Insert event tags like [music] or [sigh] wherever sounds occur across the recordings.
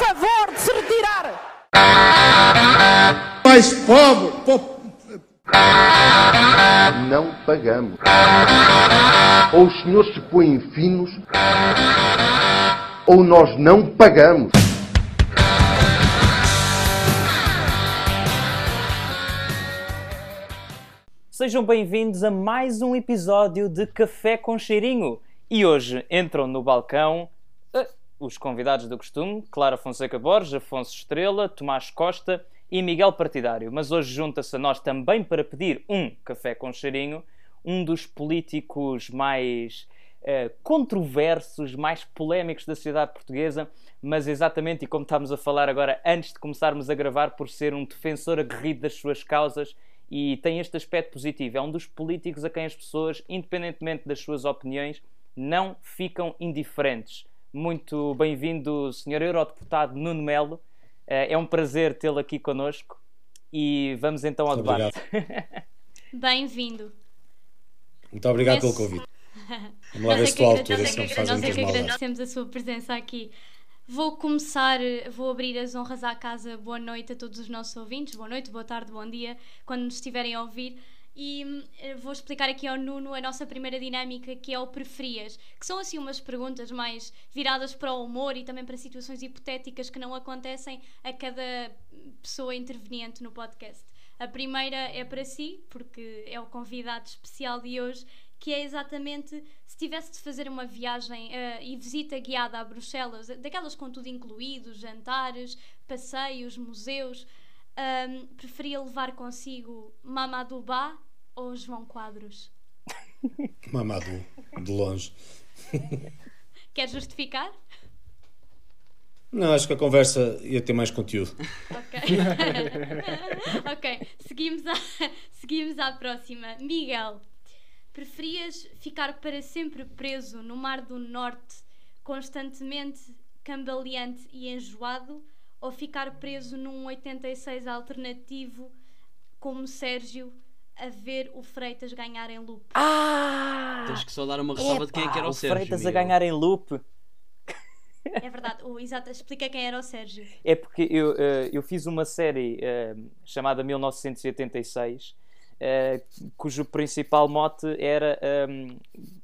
favor de se retirar. Mais pobre, po- não pagamos. Ou os senhores se põem finos, ou nós não pagamos. Sejam bem-vindos a mais um episódio de Café com Cheirinho. E hoje entram no balcão eh, os convidados do costume, Clara Fonseca Borges, Afonso Estrela, Tomás Costa e Miguel Partidário. Mas hoje junta-se a nós também para pedir um Café com Cheirinho, um dos políticos mais eh, controversos, mais polémicos da sociedade portuguesa, mas exatamente, e como estamos a falar agora, antes de começarmos a gravar, por ser um defensor aguerrido das suas causas e tem este aspecto positivo. É um dos políticos a quem as pessoas, independentemente das suas opiniões, não ficam indiferentes. Muito bem-vindo, Sr. Eurodeputado Nuno Melo. Eh, É um prazer tê-lo aqui connosco e vamos então ao Muito debate. [laughs] Bem-vindo. Muito obrigado pelo Começo. convite. [laughs] Vamos lá ver se agra- altura, nós é se não me que- fazem nós é muitas que agradecemos a sua presença aqui. Vou começar, vou abrir as honras à casa. Boa noite a todos os nossos ouvintes. Boa noite, boa tarde, bom dia, quando nos estiverem a ouvir. E hum, eh, vou explicar aqui ao Nuno a nossa primeira dinâmica, que é o preferias, que são assim umas perguntas mais viradas para o humor e também para situações hipotéticas que não acontecem a cada pessoa interveniente no podcast. A primeira é para si, porque é o convidado especial de hoje, que é exatamente se tivesse de fazer uma viagem eh, e visita guiada a Bruxelas, daquelas com tudo incluído, jantares, passeios, museus, ahm, preferia levar consigo Mamadou Ba ou João Quadros? [laughs] Mamadou, de longe. [laughs] Quer justificar? Não, acho que a conversa ia ter mais conteúdo. Ok. [laughs] ok, seguimos, à, seguimos à próxima. Miguel, preferias ficar para sempre preso no Mar do Norte, constantemente cambaleante e enjoado, ou ficar preso num 86 alternativo como Sérgio a ver o Freitas ganhar em loop? Ah! Tens que só dar uma ressalva de quem é que era o, o Sérgio. Freitas a ganhar em loop. É verdade, o, exato, explica quem era o Sérgio. É porque eu, eh, eu fiz uma série eh, chamada 1986, eh, cujo principal mote era ehm,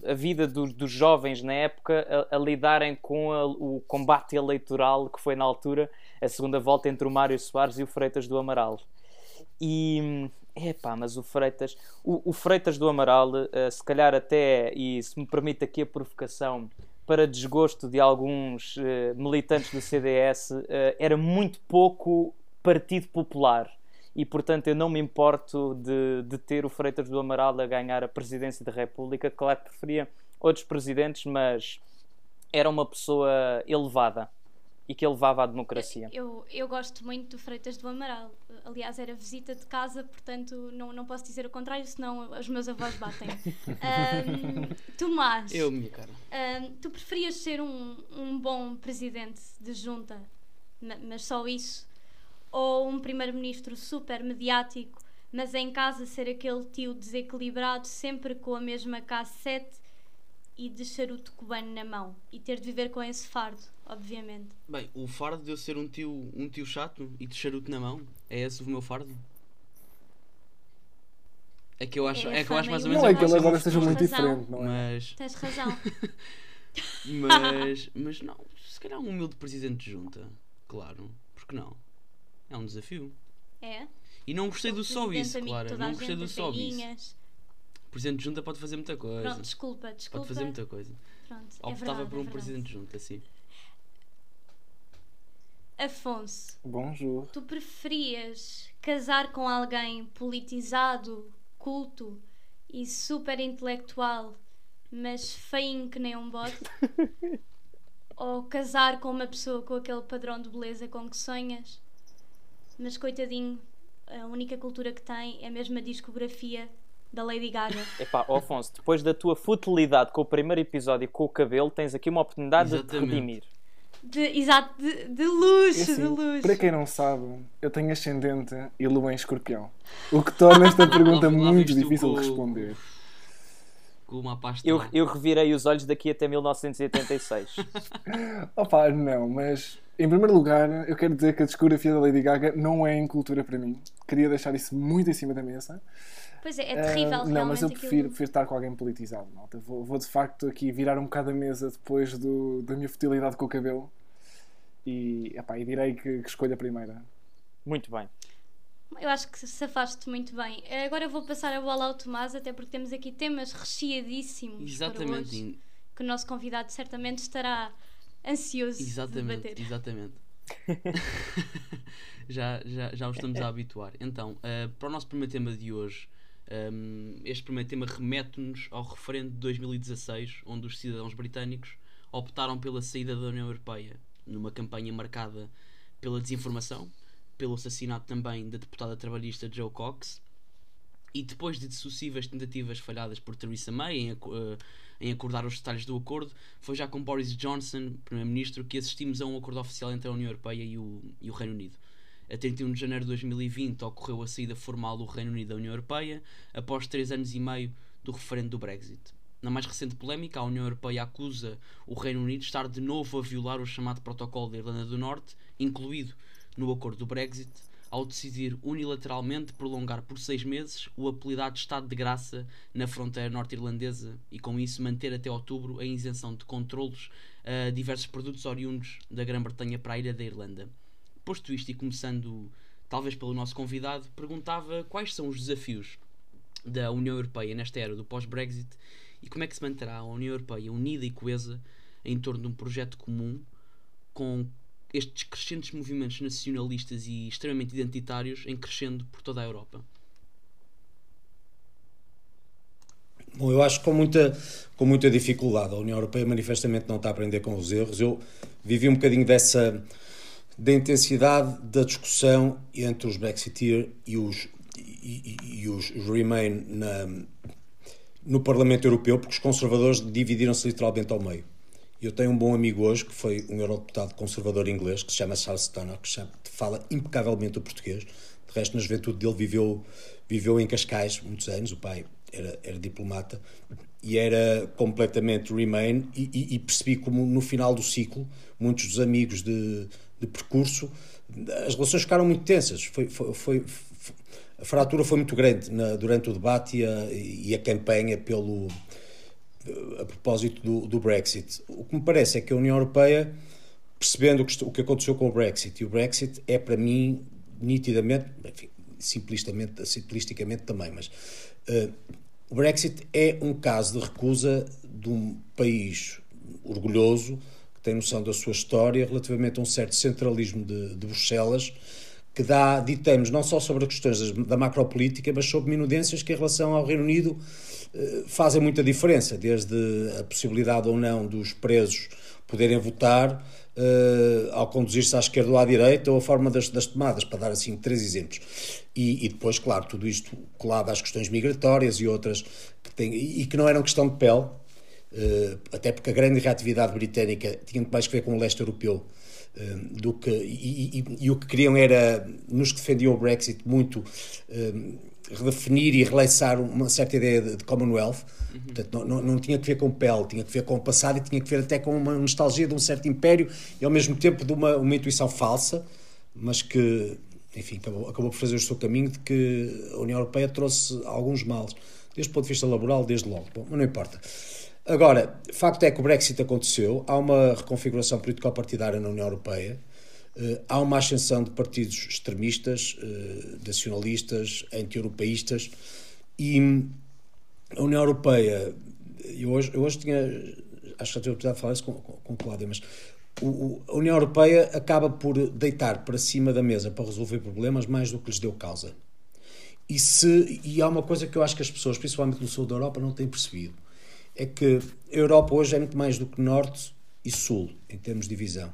a vida dos, dos jovens na época a, a lidarem com a- o combate eleitoral que foi na altura a segunda volta entre o Mário Soares e o Freitas do Amaral. E epá, mas o Freitas, o, o Freitas do Amaral, eh, se calhar até, e se me permite aqui a provocação, para desgosto de alguns eh, militantes do CDS, eh, era muito pouco Partido Popular. E portanto eu não me importo de, de ter o Freitas do Amaral a ganhar a presidência da República. Claro que preferia outros presidentes, mas era uma pessoa elevada e que elevava a democracia. Eu, eu gosto muito do Freitas do Amaral. Aliás, era visita de casa, portanto não, não posso dizer o contrário, senão os meus avós batem. [laughs] Ahm, Tomás, Eu, minha cara. ahm, tu preferias ser um, um bom presidente de junta, ma- mas só isso? Ou um primeiro-ministro super mediático, mas em casa ser aquele tio desequilibrado, sempre com a mesma cassete e de charuto cubano na mão? E ter de viver com esse fardo, obviamente. Bem, o fardo de eu ser um tio, um tio chato e de charuto na mão, é esse o meu fardo? É que eu acho, É é, que eu acho mais ou menos Não é que ele tens agora esteja muito razão. diferente, não é? Mas, Tens razão. [laughs] mas, mas não, se calhar um humilde presidente de junta, claro, porque não? É um desafio. É? E não gostei do só isso, claro. Não gostei do só isso. Presidente de junta pode fazer muita coisa. Pronto, desculpa, desculpa. Pode fazer muita coisa. Pronto, é Optava verdade, por um é presidente de junta, assim. Afonso, Bonjour. tu preferias casar com alguém politizado, culto e super intelectual, mas feinho que nem um bote? [laughs] Ou casar com uma pessoa com aquele padrão de beleza com que sonhas, mas coitadinho, a única cultura que tem é a mesma discografia da Lady Gaga? Epá, ó Afonso, depois da tua futilidade com o primeiro episódio e com o cabelo, tens aqui uma oportunidade de te Exatamente. redimir. De, exato, de, de luxo, E assim, de luxo. para quem não sabe, eu tenho ascendente e lua em escorpião. O que torna esta [laughs] pergunta muito difícil de responder. com uma pasta. Eu, eu revirei os olhos daqui até 1986. [laughs] Opa, não, mas em primeiro lugar, eu quero dizer que a discografia da Lady Gaga não é incultura para mim. Queria deixar isso muito em cima da mesa. Pois é, é terrível Ah, realmente Não, mas eu aquilo. prefiro, prefiro estar com alguém politizado, malta. Vou, vou de facto aqui virar um bocado a mesa depois do, da minha futilidade com o cabelo. E, epá, e direi que, que escolho a primeira. Muito bem. Eu acho que safaste muito bem. Agora eu vou passar a bola ao Tomás, até porque temos aqui temas recheadíssimos para Exatamente, hoje, que o nosso convidado certamente estará ansioso de exatamente, debater. exatamente. [laughs] já, já, já os estamos a [laughs] habituar. Então, eh, para o nosso primeiro tema de hoje, ehm, este primeiro tema remete-nos ao referendo de 2016, onde os cidadãos britânicos optaram pela saída da União Europeia, numa campanha marcada pela desinformação, pelo assassinato também da deputada trabalhista Joe Cox, e depois de sucessivas tentativas falhadas por Theresa May em, eh, em acordar os detalhes do acordo, foi já com Boris Johnson, Primeiro-Ministro, que assistimos a um acordo oficial entre a União Europeia e o, e o Reino Unido. A 31 de janeiro de 2020 ocorreu a saída formal do Reino Unido da União Europeia, após três anos e meio do referendo do Brexit. Na mais recente polémica, a União Europeia acusa o Reino Unido de estar de novo a violar o chamado Protocolo da Irlanda do Norte, incluído no acordo do Brexit, ao decidir unilateralmente prolongar por seis meses o apelidado Estado de Graça na fronteira norte-irlandesa e, com isso, manter até outubro a isenção de controlos a diversos produtos oriundos da Grã-Bretanha para a ilha da Irlanda. Posto isto e começando, talvez pelo nosso convidado, perguntava quais são os desafios da União Europeia nesta era do pós-Brexit e como é que se manterá a União Europeia unida e coesa em torno de um projeto comum com estes crescentes movimentos nacionalistas e extremamente identitários em crescendo por toda a Europa. Bom, eu acho que com muita, com muita dificuldade. A União Europeia manifestamente não está a aprender com os erros. Eu vivi um bocadinho dessa da intensidade da discussão entre os Brexiteer e os, e, e- os Remain na, no Parlamento Europeu, porque os conservadores dividiram-se literalmente ao meio. Eu tenho um bom amigo hoje, que foi um eurodeputado conservador inglês, que se chama Charles Stoner, que fala impecavelmente o português. De resto, na juventude dele, viveu, viveu em Cascais muitos anos. O pai era, era diplomata e era completamente Remain. E, e- e percebi como, no final do ciclo, muitos dos amigos de, de percurso, as relações ficaram muito tensas. Foi, foi, foi- a fratura foi muito grande na- durante o debate e a, e a campanha pelo a propósito do, do Brexit. O que me parece é que a União Europeia, percebendo o que, o que aconteceu com o Brexit, e o Brexit é para mim nitidamente, enfim, simplistamente, simplisticamente também, mas eh, o Brexit é um caso de recusa de um país orgulhoso, tem noção da sua história, relativamente a um certo centralismo de, de Bruxelas, que dá ditames não só sobre as questões da macropolítica, mas sobre minudências que, em relação ao Reino Unido, eh, fazem muita diferença, desde a possibilidade ou não dos presos poderem votar, eh, ao conduzir-se à esquerda ou à direita, ou a forma das, das tomadas, para dar assim três exemplos. E, e depois, claro, tudo isto colado às questões migratórias e outras, que têm, e que não eram questão de pele, até porque a grande reatividade britânica tinha mais que ver com o leste europeu eh, do que e, e- e o que queriam era nos que defendiam o Brexit muito eh, redefinir e releiçar uma certa ideia de, de Commonwealth. Portanto não, não, não tinha que ver com pele tinha que ver com o passado e tinha que ver até com uma nostalgia de um certo império e ao mesmo tempo de uma, uma intuição falsa mas que enfim acabou, acabou por fazer o seu caminho de que a União Europeia trouxe alguns males desde o ponto de vista laboral desde logo. Bom, mas não importa Agora, facto é que o Brexit aconteceu, há uma reconfiguração político-partidária na União Europeia, eh, há uma ascensão de partidos extremistas, eh, nacionalistas, anti-europeístas, e a União Europeia, eu hoje, eu hoje tinha, acho que já tive a oportunidade de falar isso com, com, com o Cláudio, mas o- a União Europeia acaba por deitar para cima da mesa para resolver problemas mais do que lhes deu causa. E, se, e há uma coisa que eu acho que as pessoas, principalmente no sul da Europa, não têm percebido. É que a Europa hoje é muito mais do que norte e sul, em termos de divisão.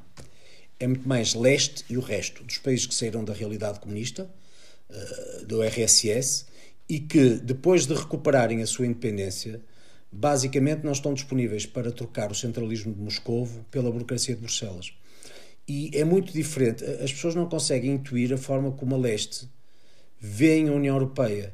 É muito mais leste e o resto dos países que saíram da realidade comunista, eh, do RSS, e que, depois de recuperarem a sua independência, basicamente não estão disponíveis para trocar o centralismo de Moscovo pela burocracia de Bruxelas. E é muito diferente. As pessoas não conseguem intuir a forma como a leste veem a União Europeia.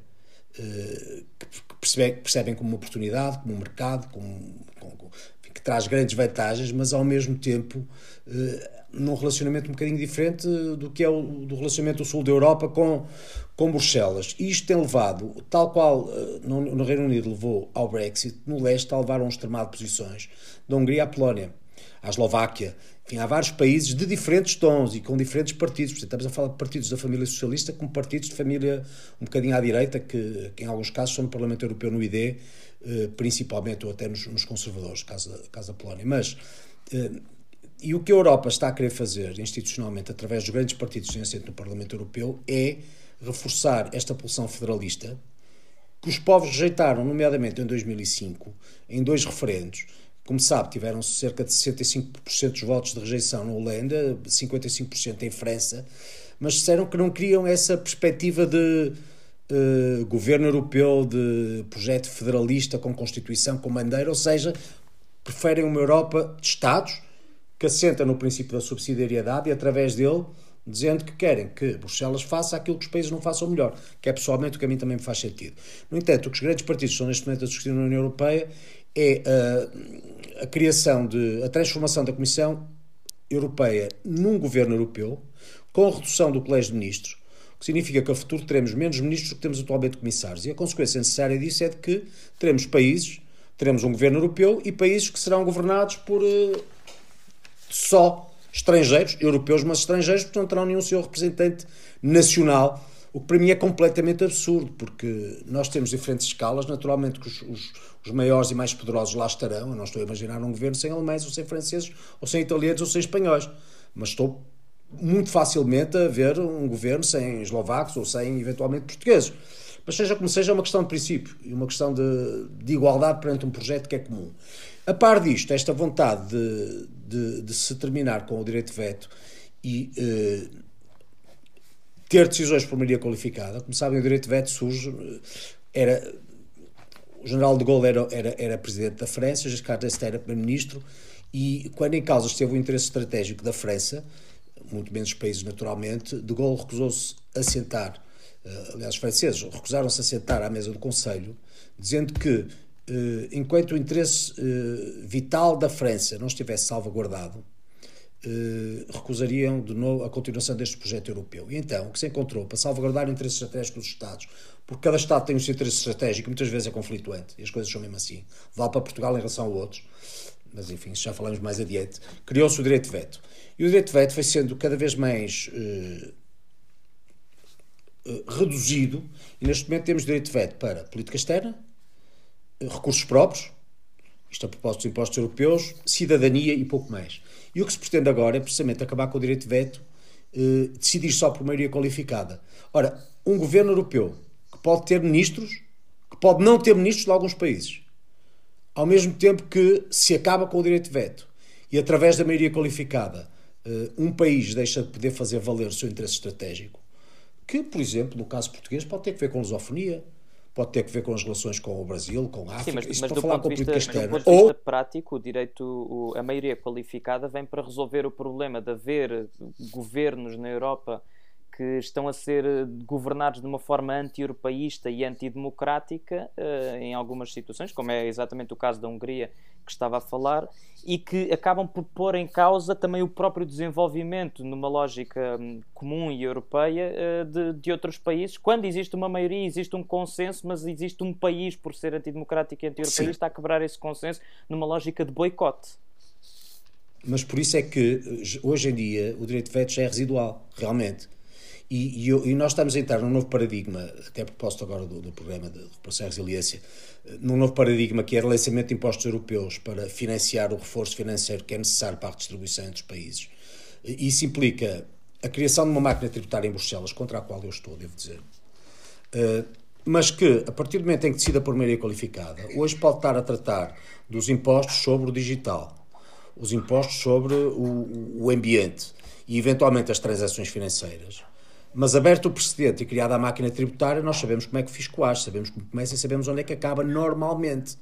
Eh, que percebem, percebem como uma oportunidade, como um mercado, como, como, que traz grandes vantagens, mas ao mesmo tempo eh, num relacionamento um bocadinho diferente do que é o do relacionamento do sul da Europa com, com Bruxelas. E isto tem levado, tal qual eh, no, no Reino Unido levou ao Brexit, no leste a levar um extremado de posições, da Hungria à Polónia, à Eslováquia, há vários países de diferentes tons e com diferentes partidos. Portanto, estamos a falar de partidos da família socialista como partidos de família um bocadinho à direita, que, que em alguns casos são no Parlamento Europeu no ID, eh, principalmente, ou até nos, nos conservadores, caso, caso da Polónia. Mas, eh, e o que a Europa está a querer fazer institucionalmente, através dos grandes partidos têm assento no Parlamento Europeu, é reforçar esta pulsão federalista que os povos rejeitaram, nomeadamente em 2005, em dois referendos como sabe, tiveram cerca de 65% dos votos de rejeição na Holanda, 55% em França, mas disseram que não queriam essa perspectiva de uh, governo europeu, de projeto federalista com Constituição, com bandeira, ou seja, preferem uma Europa de Estados que assenta no princípio da subsidiariedade e, através dele, dizendo que querem que Bruxelas faça aquilo que os países não façam melhor, que é pessoalmente o que a mim também me faz sentido. No entanto, o que os grandes partidos estão neste momento a discutir na União Europeia é a, a criação de a transformação da Comissão Europeia num governo europeu com redução do Colégio de Ministros, o que significa que a futuro teremos menos ministros do que temos atualmente comissários. E a consequência necessária disso é de que teremos países, teremos um governo europeu e países que serão governados por uh, só estrangeiros, europeus, mas estrangeiros, porque não terão nenhum seu representante nacional o que para mim é completamente absurdo, porque nós temos diferentes escalas, naturalmente que os, os, os, maiores e mais poderosos lá estarão. Eu não estou a imaginar um governo sem alemães, ou sem franceses, ou sem italianos, ou sem espanhóis. Mas estou muito facilmente a ver um governo sem eslovacos ou sem, eventualmente, portugueses. Mas seja como seja, é uma questão de princípio e uma questão de, de igualdade perante um projeto que é comum. A par disto, esta vontade de, de, de se terminar com o direito de veto e. Eh, ter decisões por maioria qualificada. Como sabem, o direito de veto surge. Eh, era, o general de Gaulle era, era, era presidente da França, Giscard d'Estaing era primeiro-ministro, e quando em causa esteve o interesse estratégico da França, muito menos países naturalmente, de Gaulle recusou-se a sentar, uh, aliás, os franceses recusaram-se a sentar à mesa do Conselho, dizendo que uh, enquanto o interesse vital da França não estivesse salvaguardado, eh, recusariam de novo a continuação deste projeto europeu. E então, o que se encontrou para salvaguardar o interesse estratégico dos Estados, porque cada Estado tem o seu interesse estratégico muitas vezes é conflituante, e as coisas são mesmo assim, vale para Portugal em relação a outros, mas enfim, já falamos mais adiante, criou-se o direito de veto. E o direito de veto foi sendo cada vez mais uh, uh, reduzido, e neste momento temos direito de veto para política externa, recursos próprios, isto a propósito dos impostos europeus, cidadania e pouco mais. E o que se pretende agora é precisamente acabar com o direito de veto, eh, decidir só por maioria qualificada. Ora, um governo europeu que pode ter ministros, que pode não ter ministros de alguns países, ao mesmo tempo que se acaba com o direito de veto e através da maioria qualificada eh, um país deixa de poder fazer valer o seu interesse estratégico, que, por exemplo, no caso português, pode ter que ver com lusofonia, pode ter que ver com as relações com o Brasil, com a África, Sim, mas, isso mas do falar ponto vista, mas do ponto de vista Ou, prático, o direito, o- a maioria qualificada vem para resolver o problema de haver governos na Europa que estão a ser eh, governados de uma forma anti-europeísta e antidemocrática eh, em algumas situações, como é exatamente o caso da Hungria que estava a falar, e que acabam por pôr em causa também o próprio desenvolvimento numa lógica hum, comum e europeia eh, de, de outros países. Quando existe uma maioria, existe um consenso, mas existe um país, por ser antidemocrático e anti-europeísta, a quebrar esse consenso numa lógica de boicote. mas por isso é que hoje em dia o direito de veto já é residual, realmente. E, e e nós estamos a entrar num novo paradigma, até a propósito agora do, do programa de recuperação e resiliência, eh, num novo paradigma que é o relançamento de impostos europeus para financiar o reforço financeiro que é necessário para a redistribuição entre os países. Isso implica a criação de uma máquina tributária em Bruxelas, contra a qual eu estou, devo dizer. Uh, mas que, a partir do momento em que decida por maioria qualificada, hoje pode estar a tratar dos impostos sobre o digital, os impostos sobre o, o ambiente e, eventualmente, as transações financeiras. Mas aberto o precedente e criada a máquina tributária, nós sabemos como é que o fisco age, sabemos como começa e sabemos onde é que acaba normalmente.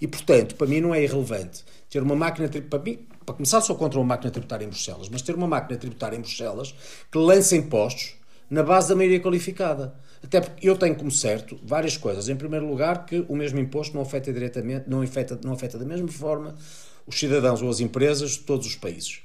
E, portanto, para mim não é irrelevante ter uma máquina tributária. Para, mim, para começar, sou contra uma máquina tributária em Bruxelas, mas ter uma máquina tributária em Bruxelas que lance impostos na base da maioria qualificada. Até porque eu tenho como certo várias coisas. Em primeiro lugar, que o mesmo imposto não afeta diretamente, não afeta, não afeta da mesma forma os cidadãos ou as empresas de todos os países.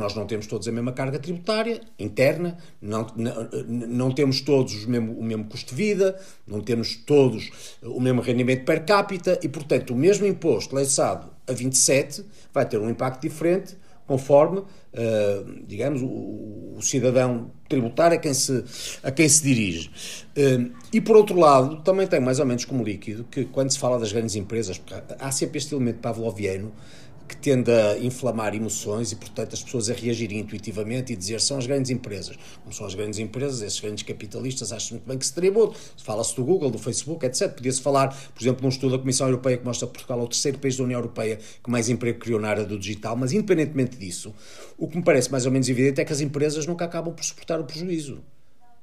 Nós não temos todos a mesma carga tributária interna, não, não, não temos todos o mesmo, o mesmo custo de vida, não temos todos o mesmo rendimento per capita e, portanto, o mesmo imposto lançado a 27 vai ter um impacto diferente conforme, uh, digamos, o, o, cidadão tributário a quem se, a quem se dirige. Uh, e, por outro lado, também tem mais ou menos como líquido que, quando se fala das grandes empresas, há sempre este elemento pavloviano que tende a inflamar emoções e, portanto, as pessoas a reagirem intuitivamente e dizer são as grandes empresas. Como são as grandes empresas, esses grandes capitalistas acham muito bem que se tributa. Fala-se do Google, do Facebook, etc. Podia-se falar, por exemplo, num estudo da Comissão Europeia que mostra que Portugal é o terceiro país da União Europeia que mais emprego criou na área do digital, mas independentemente disso, o que me parece mais ou menos evidente é que as empresas nunca acabam por suportar o prejuízo.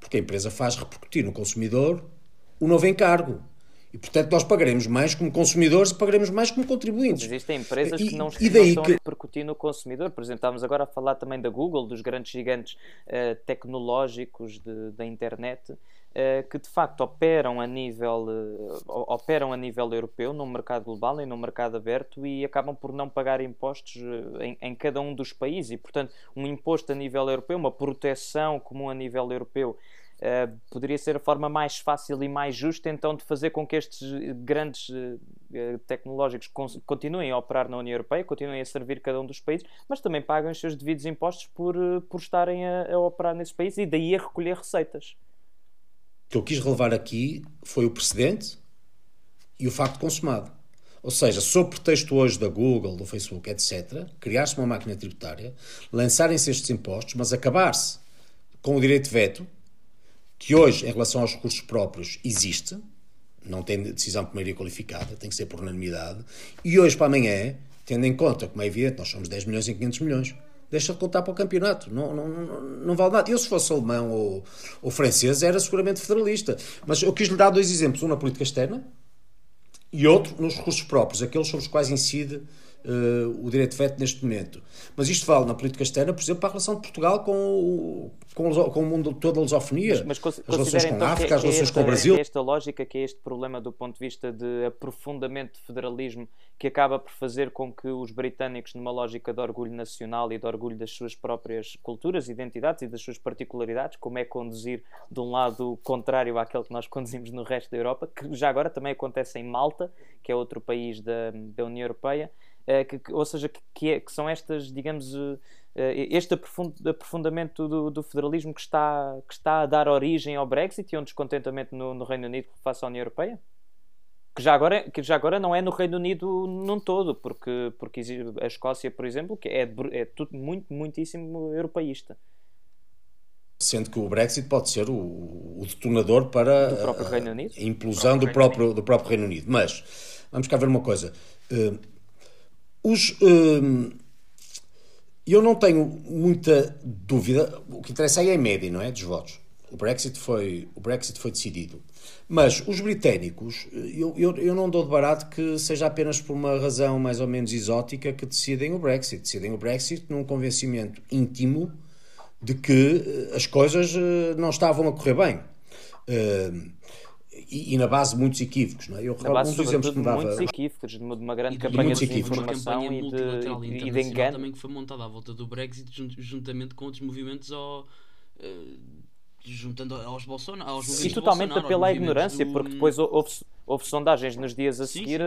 Porque a empresa faz repercutir no consumidor o novo encargo. E, portanto, nós pagaremos mais como consumidores e pagaremos mais como contribuintes. Mas existem empresas que não, e daí não estão que... a repercutir no consumidor. Por exemplo, estávamos agora a falar também da Google, dos grandes gigantes uh, tecnológicos de, da internet, uh, que de facto operam a, nível, uh, operam a nível europeu, num mercado global e num mercado aberto e acabam por não pagar impostos em, em cada um dos países. E, portanto, um imposto a nível europeu, uma proteção comum a nível europeu Uh, poderia ser a forma mais fácil e mais justa então de fazer com que estes grandes uh, tecnológicos continuem a operar na União Europeia, continuem a servir cada um dos países, mas também paguem os seus devidos impostos por, uh, por estarem a, a operar nesse país e daí a recolher receitas. O que eu quis relevar aqui foi o precedente e o facto consumado. Ou seja, sob pretexto hoje da Google, do Facebook, etc., criar-se uma máquina tributária, lançarem-se estes impostos, mas acabar-se com o direito de veto, que hoje, em relação aos recursos próprios, existe, não tem decisão por maioria qualificada, tem que ser por unanimidade, e hoje para amanhã, tendo em conta, como é evidente, nós somos 10 milhões e 500 milhões, deixa de contar para o campeonato, não, não, não, não vale nada. Eu, se fosse alemão ou, ou francês, era seguramente federalista. Mas eu quis lhe dar dois exemplos, um na política externa e outro nos recursos próprios, aqueles sobre os quais incide uh, o direito de veto neste momento. Mas isto vale na política externa, por exemplo, para a relação de Portugal com o, com, com o mundo todo da lusofonia, mas, mas as relações com a então África, as relações esta, com o Brasil. É esta lógica, que é este problema do ponto de vista de aprofundamento de federalismo, que acaba por fazer com que os britânicos, numa lógica de orgulho nacional e de orgulho das suas próprias culturas, identidades e das suas particularidades, como é conduzir de um lado contrário àquele que nós [laughs] conduzimos no resto da Europa, que já agora também acontece em Malta, que é outro país da, da União Europeia, eh, que, ou seja, que, que, é, que, são estas, digamos, uh, este aprofundamento do, do, federalismo que está, que está a dar origem ao Brexit e um descontentamento no, no Reino Unido face à União Europeia? Que já, agora, que já agora não é no Reino Unido num todo, porque, porque a Escócia, por exemplo, que é, é tudo muito, muitíssimo europeísta. Sendo que o Brexit pode ser o, o detonador para a, a, implosão do próprio, do próprio Reino Unido. Mas, vamos cá ver uma coisa. Uh, os, eu não tenho muita dúvida. O que interessa aí é a média, não é? Dos votos. O Brexit foi, o Brexit foi decidido. Mas os britânicos, eu, eu, eu não dou de barato que seja apenas por uma razão mais ou menos exótica que decidem o Brexit. Decidem o Brexit num convencimento íntimo de que eh, as coisas eh, não estavam a correr bem. Uh, e, e, na base de muitos equívocos. Não é? Eu recordo alguns exemplos que me dava. muitos equívocos, de uma grande e campanha de informação e de, e de engano. também que foi montada à volta do Brexit juntamente com outros movimentos ao, uh, juntando aos Bolsonaro. Aos Sim, totalmente Bolsonaro, pela ignorância, do... porque depois houve, houve sondagens nos dias a sim, seguir sim.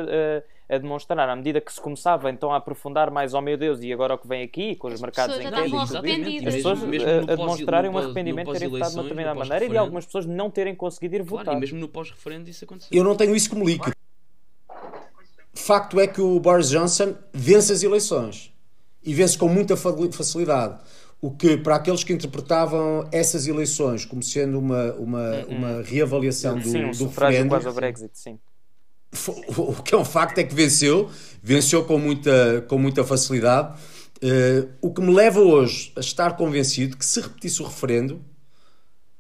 A, a, demonstrar, à medida que se começava então a aprofundar mais, oh meu Deus, e agora o que vem aqui, com os as mercados em queda, as pessoas a, a demonstrarem um arrependimento de terem votado de uma determinada maneira e de algumas pessoas não terem conseguido ir claro, votar. E mesmo no pós-referendo isso aconteceu. Eu não tenho isso como líquido. Facto é que o Boris Johnson vence as eleições e vence com muita facilidade o que para aqueles que interpretavam essas eleições como sendo uma, uma, uhum. uma reavaliação do, sim, um do referendo, quase ao Brexit, sim. O que é um facto é que venceu, venceu com muita, com muita facilidade. Uh, o que me leva hoje a estar convencido que se repetisse o referendo,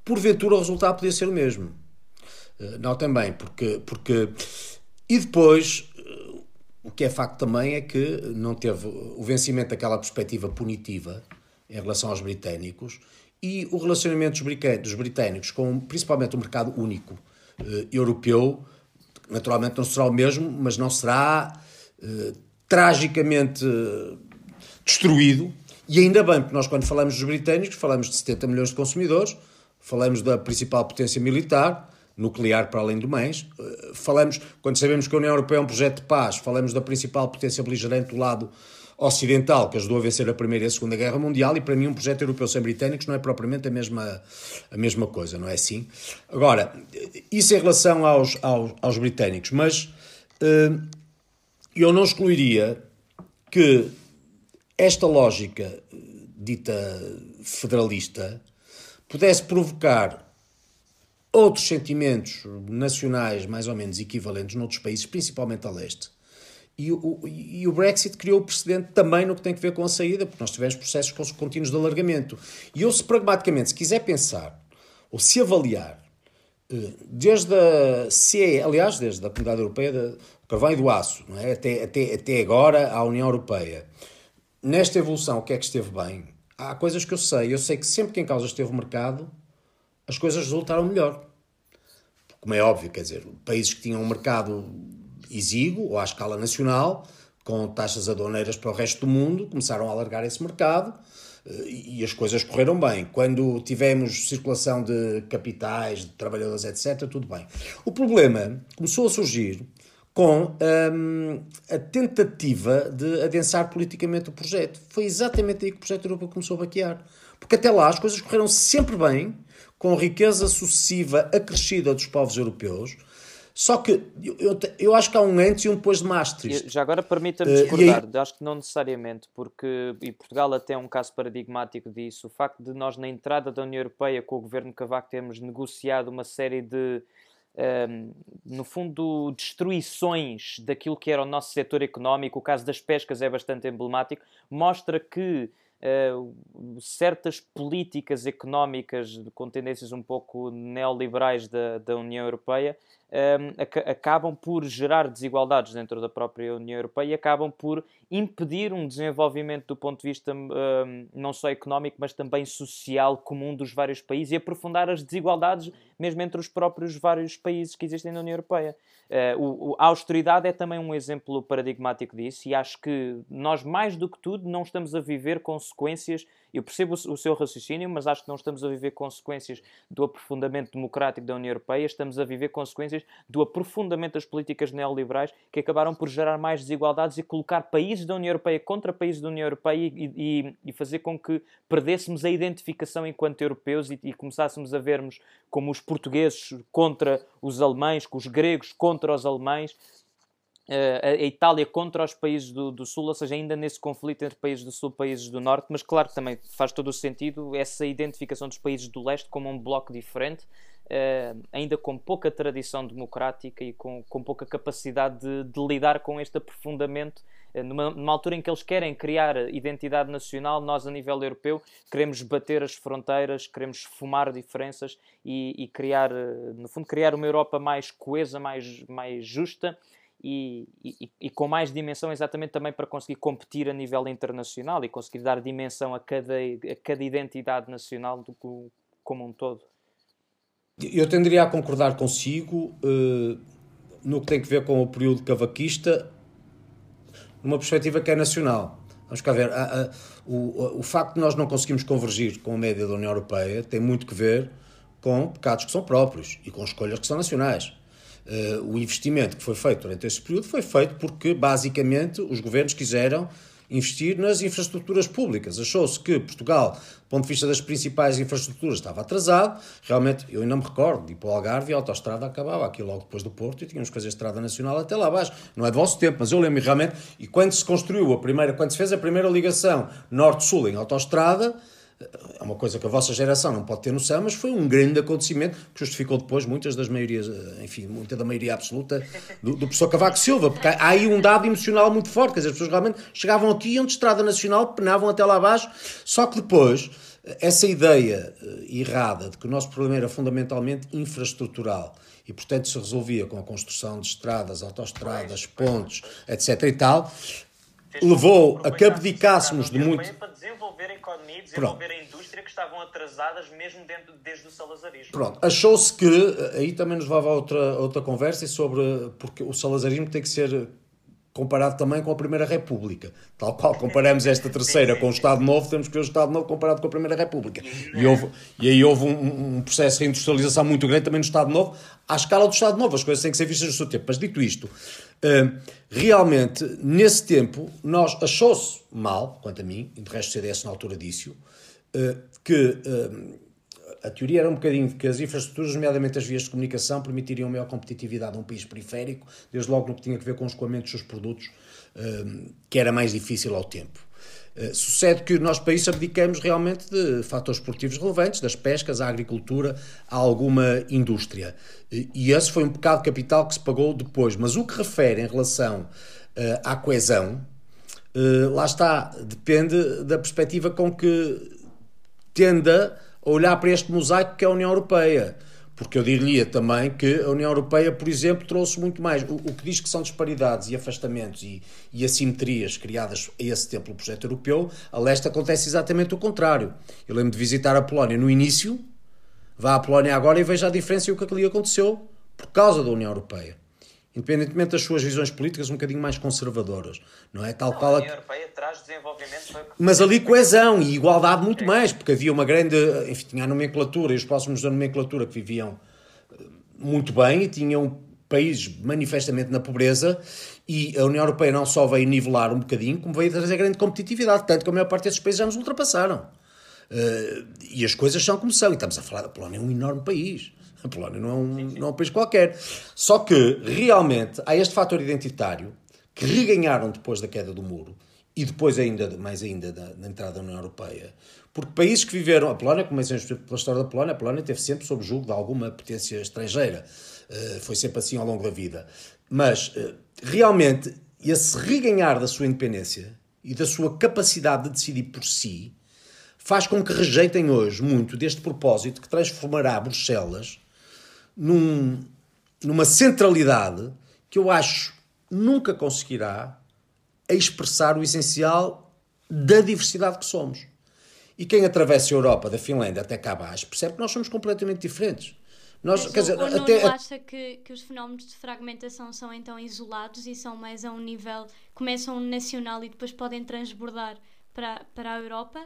porventura o resultado podia ser o mesmo. Uh, não também, porque, porque. E depois, uh, o que é facto também é que não teve o vencimento daquela perspectiva punitiva em relação aos britânicos e o relacionamento dos britânicos com principalmente o mercado único uh, europeu, naturalmente não será o mesmo, mas não será uh, tragicamente destruído. E ainda bem, porque nós, quando falamos dos britânicos, falamos de 70 milhões de consumidores, falamos da principal potência militar, nuclear para além do mais. Falamos, quando sabemos que a União Europeia é um projeto de paz, falamos da principal potência beligerante do lado ocidental que ajudou a vencer a Primeira e a Segunda Guerra Mundial e para mim um projeto europeu sem britânicos não é propriamente a mesma, a mesma coisa, não é assim? Agora, isso em relação aos, aos, aos britânicos, mas uh, eu não excluiria que esta lógica dita federalista pudesse provocar outros sentimentos nacionais mais ou menos equivalentes noutros países, principalmente a leste, e o, e o Brexit criou o precedente também no que tem a ver com a saída, porque nós tivemos processos contínuos de alargamento. E eu, se pragmaticamente, se quiser pensar, ou se avaliar, eh, desde a CE, aliás, desde a Comunidade Europeia do Carvão e do Aço, é? até, até, até agora à União Europeia, nesta evolução, o que é que esteve bem? Há coisas que eu sei. Eu sei que sempre que em causa esteve o mercado, as coisas resultaram melhor. Como é óbvio, quer dizer, países que tinham um mercado exíguo ou à escala nacional, com taxas aduaneiras para o resto do mundo, começaram a alargar esse mercado eh, e as coisas correram bem. Quando tivemos circulação de capitais, de trabalhadores, etc., tudo bem. O problema começou a surgir com hum, a tentativa de adensar politicamente o projeto. Foi exatamente aí que o projeto europeu começou a baquear. Porque até lá as coisas correram sempre bem, com riqueza sucessiva acrescida dos povos europeus, só que eu, eu, eu, acho que há um antes e um depois de Maastricht. Já agora permita-me eh, discordar, uh, aí... acho que não necessariamente, porque e Portugal até é um caso paradigmático disso. O facto de nós, na entrada da União Europeia, com o governo Cavaco, termos negociado uma série de, um, ehm, no fundo, destruições daquilo que era o nosso setor económico, o caso das pescas é bastante emblemático, mostra que Uh, certas políticas económicas com tendências um pouco neoliberais da, da União Europeia um, ac acabam por gerar desigualdades dentro da própria União Europeia e acabam por impedir um desenvolvimento do ponto de vista um, não só económico, mas também social comum dos vários países e aprofundar as desigualdades mesmo entre os próprios vários países que existem na União Europeia. Uh, o, a austeridade é também um exemplo paradigmático disso e acho que nós, mais do que tudo, não estamos a viver consequências eu percebo o, seu raciocínio, mas acho que não estamos a viver consequências do aprofundamento democrático da União Europeia, estamos a viver consequências do aprofundamento das políticas neoliberais que acabaram por gerar mais desigualdades e colocar países da União Europeia contra países da União Europeia e, e, e fazer com que perdêssemos a identificação enquanto europeus e, e começássemos a vermos como os portugueses contra os alemães, com os gregos contra os alemães a Itália contra os países do, do, Sul, ou seja, ainda nesse conflito entre países do Sul e países do Norte, mas claro que também faz todo o sentido essa identificação dos países do Leste como um bloco diferente, uh, ainda com pouca tradição democrática e com, com pouca capacidade de, de lidar com este aprofundamento. Uh, numa, numa, altura em que eles querem criar identidade nacional, nós, a nível europeu, queremos bater as fronteiras, queremos fumar diferenças e, e criar, no fundo, criar uma Europa mais coesa, mais, mais justa e, e, e, com mais dimensão exatamente também para conseguir competir a nível internacional e conseguir dar dimensão a cada, a cada identidade nacional do, como um todo. Eu tenderia a concordar consigo uh, no que tem que ver com o período cavaquista, numa perspectiva que é nacional. Vamos cá ver, a, a, o, o facto de nós não conseguirmos convergir com a média da União Europeia tem muito que ver com pecados que são próprios e com escolhas que são nacionais. Uh, o investimento que foi feito durante esse período foi feito porque, basicamente, os governos quiseram investir nas infraestruturas públicas. Achou-se que Portugal, do ponto de vista das principais infraestruturas, estava atrasado. Realmente, eu ainda me recordo de ir para o Algarve e a autostrada acabava aqui logo depois do Porto e tínhamos que fazer estrada nacional até lá abaixo. Não é do vosso tempo, mas eu lembro realmente. E quando se construiu a primeira, quando se fez a primeira ligação norte-sul em autostrada, é uma coisa que a vossa geração não pode ter noção, mas foi um grande acontecimento que justificou depois muitas das maiorias, eh, enfim, muita da maioria absoluta do, do professor Cavaco Silva, porque há aí um dado emocional muito forte, quer dizer, as pessoas realmente chegavam aqui, iam de estrada nacional, penavam até lá abaixo, só que depois essa ideia eh, errada de que o nosso problema era fundamentalmente infraestrutural e, portanto, se resolvia com a construção de estradas, autoestradas, pontes, etc. e tal, levou a que abdicássemos de muito e Pronto. desenvolver a indústria que estavam atrasadas mesmo dentro, desde o salazarismo. Pronto, achou-se que, aí também nos leva a outra, a outra conversa, e sobre, porque o salazarismo tem que ser comparado também com a Primeira República. Tal qual comparamos esta [laughs] terceira com o Estado Novo, temos que ver o Estado Novo comparado com a Primeira República. E, houve, e aí houve um, um processo de reindustrialização muito grande também no Estado Novo, à escala do Estado Novo. As coisas têm que ser vistas no seu tempo. Mas dito isto, realmente, nesse tempo, nós achou-se mal, quanto a mim, e de resto o CDS na altura disse que a teoria era um bocadinho de que as infraestruturas, nomeadamente as vias de comunicação, permitiriam maior competitividade a um país periférico, desde logo no que tinha a ver com o escoamento dos produtos, que era mais difícil ao tempo. Uh, Sucede que nós, país, abdicamos realmente de fatores esportivos relevantes, das pescas, à agricultura, a alguma indústria. E esse foi um pecado capital que se pagou depois. Mas o que refere em relação uh, à coesão, uh, lá está, depende da perspectiva com que tenda a olhar para este mosaico que é a União Europeia. Porque eu diria também que a União Europeia, por exemplo, trouxe muito mais. O, o que diz que são disparidades e afastamentos e, e assimetrias criadas a esse tempo pelo projeto europeu, a leste acontece exatamente o contrário. Eu lembro de visitar a Polónia no início, vá à Polónia agora e veja a diferença e o que ali aconteceu por causa da União Europeia. Independentemente das suas visões políticas um bocadinho mais conservadoras, não é? Tal Não, qual a União Europeia traz desenvolvimento mas ali coesão e igualdade muito mais, porque havia uma grande, enfim, tinha a nomenclatura e os próximos da nomenclatura que viviam eh, muito bem e tinham países manifestamente na pobreza e a União Europeia não só veio nivelar um bocadinho, como veio trazer grande competitividade, tanto que a maior parte desses países já nos ultrapassaram. Eh, e as coisas são como são. E estamos a falar da Polónia, é um enorme país. A Polónia não é um, não é um país qualquer. Só que, realmente, há este fator identitário que reganharam depois da queda do muro e depois ainda, mais ainda, da, da entrada da União Europeia. Porque países que viveram... A Polónia, comecemos pela história da Polónia, a Polónia teve sempre sob julgo de alguma potência estrangeira. Eh, foi sempre assim ao longo da vida. Mas, eh, realmente, esse reganhar da sua independência e da sua capacidade de decidir por si faz com que rejeitem hoje muito deste propósito que transformará Bruxelas num, numa centralidade que eu acho nunca conseguirá expressar o essencial da diversidade que somos. E quem atravessa a Europa, da Finlândia até cá abaixo, percebe que nós somos completamente diferentes. Nós, Mas quer o, dizer, o Nuno até, acha que, que os fenómenos de fragmentação são então isolados e são mais a um nível, começam nacional e depois podem transbordar para, para a Europa?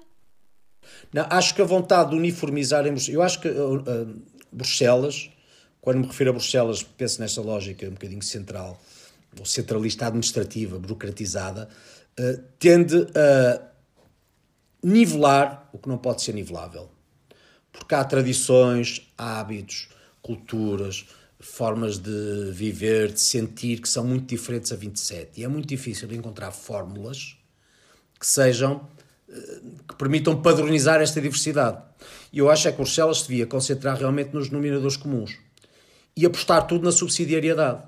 Não, acho que a vontade de uniformizar em Bruxelas. Eu acho que uh, uh, Bruxelas, quando me refiro a Bruxelas, penso nesta lógica um bocadinho central, ou centralista administrativa, burocratizada, uh, tende a nivelar o que não pode ser nivelável. Porque há tradições, hábitos, culturas, formas de viver, de sentir que são muito diferentes a 27. E é muito difícil encontrar fórmulas que sejam que permitam padronizar esta diversidade. E eu acho é que Bruxelas devia concentrar realmente nos denominadores comuns e apostar tudo na subsidiariedade.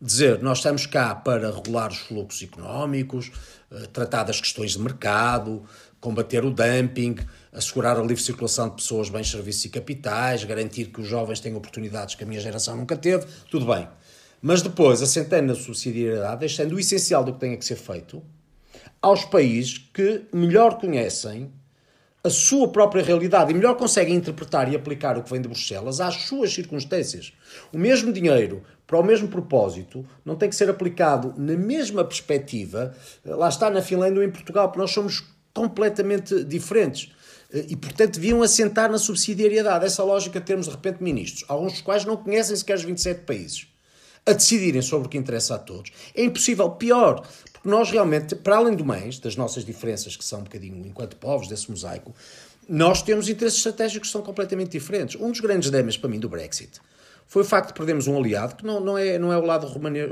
Dizer, nós estamos cá para regular os fluxos económicos, eh, tratar das questões de mercado, combater o dumping, assegurar a livre circulação de pessoas, bens, serviços e capitais, garantir que os jovens tenham oportunidades que a minha geração nunca teve, tudo bem. Mas depois, assentando na subsidiariedade, deixando o essencial do que tem que ser feito, aos países que melhor conhecem a sua própria realidade e melhor conseguem interpretar e aplicar o que vem de Bruxelas às suas circunstâncias. O mesmo dinheiro para o mesmo propósito não tem que ser aplicado na mesma perspectiva, lá está na Finlândia ou em Portugal, porque nós somos completamente diferentes. E, portanto, deviam assentar na subsidiariedade. Essa lógica de termos, de repente, ministros, alguns dos quais não conhecem sequer os 27 países, a decidirem sobre o que interessa a todos. É impossível. Pior, porque nós realmente, para além do mais, das nossas diferenças, que são um bocadinho, enquanto povos, desse mosaico, nós temos interesses estratégicos que são completamente diferentes. Um dos grandes dilemas para mim do Brexit foi o facto de perdermos um aliado que não, não, é, não é o lado romane-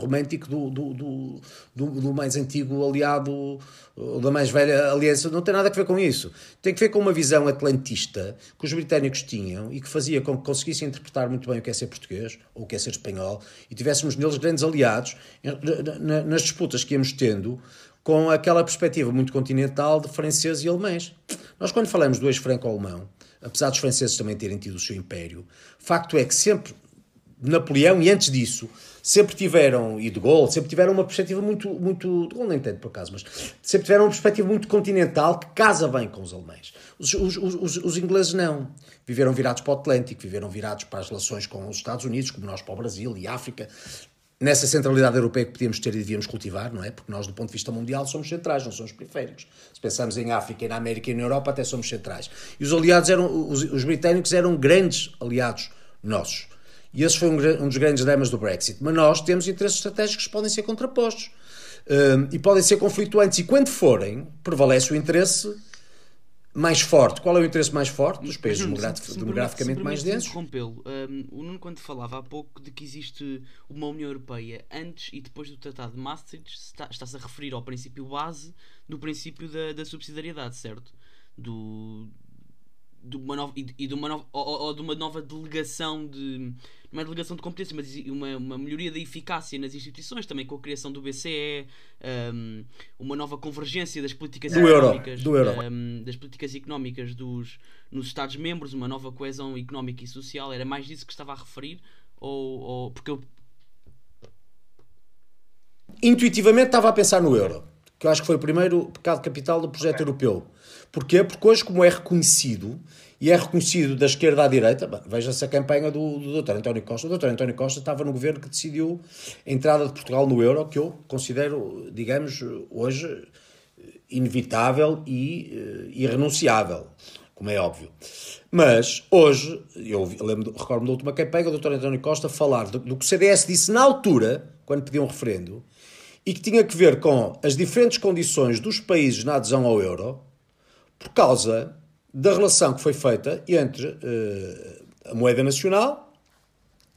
romântico do, do, do, do, do mais antigo aliado, ou da mais velha aliança, não tem nada a ver com isso. Tem que ver com uma visão atlantista que os britânicos tinham e que fazia com que conseguissem interpretar muito bem o que é ser português ou o que é ser espanhol e tivéssemos neles grandes aliados na- na- nas disputas que íamos tendo com aquela perspectiva muito continental de franceses e alemães. Nós, quando falamos do eixo franco-alemão, apesar dos franceses também terem tido o seu império, facto é que sempre Napoleão e antes disso sempre tiveram, e de Gaulle, sempre tiveram uma perspectiva muito, muito de Gaulle nem tanto por acaso, mas sempre tiveram uma perspectiva muito continental que casa bem com os alemães. Os, os, os, os ingleses não. Viveram virados para o Atlântico, viveram virados para as relações com os Estados Unidos, como nós para o Brasil e África. Nessa centralidade europeia que podíamos ter e devíamos cultivar, não é? Porque nós, do ponto de vista mundial, somos centrais, não somos periféricos. Se pensarmos em África, e na América e na Europa, até somos centrais. E os aliados eram, os, os britânicos eram grandes aliados nossos. E esse foi um, um, dos grandes dramas do Brexit. Mas nós temos interesses estratégicos que podem ser contrapostos um, e podem ser conflituantes. E quando forem, prevalece o interesse mais forte. Qual é o interesse mais forte dos países Nuno, demograf se- se me demograficamente mais densos? interrompê-lo, um, o Nuno, quando falava há pouco de que existe uma União Europeia antes e depois do Tratado de Maastricht, está- está-se a referir ao princípio base do princípio da, da subsidiariedade, certo? Do, de uma nova, e, de uma nova, ou, ou- de uma nova delegação de. Não é delegação de competência, mas uma, uma melhoria da eficácia nas instituições, também com a criação do BCE, um, uma nova convergência das políticas Do euro, económicas, do euro. um, das políticas económicas dos, nos Estados-membros, uma nova coesão económica e social. Era mais disso que estava a referir? Ou, ou- porque eu intuitivamente estava a pensar no euro, que eu acho que foi o primeiro pecado capital do projeto europeu. Porquê? Porque hoje, como é reconhecido, e é reconhecido da esquerda à direita, bem, veja-se a campanha do, do Dr. António Costa. O Dr. António Costa estava no governo que decidiu a entrada de Portugal no euro, que eu considero, digamos, hoje inevitável e eh, irrenunciável, como é óbvio. Mas hoje, eu lembro, recordo-me da última campanha, o Dr. António Costa falar do, do que o CDS disse na altura, quando pediu um referendo, e que tinha que ver com as diferentes condições dos países na adesão ao euro, por causa da relação que foi feita entre eh, a moeda nacional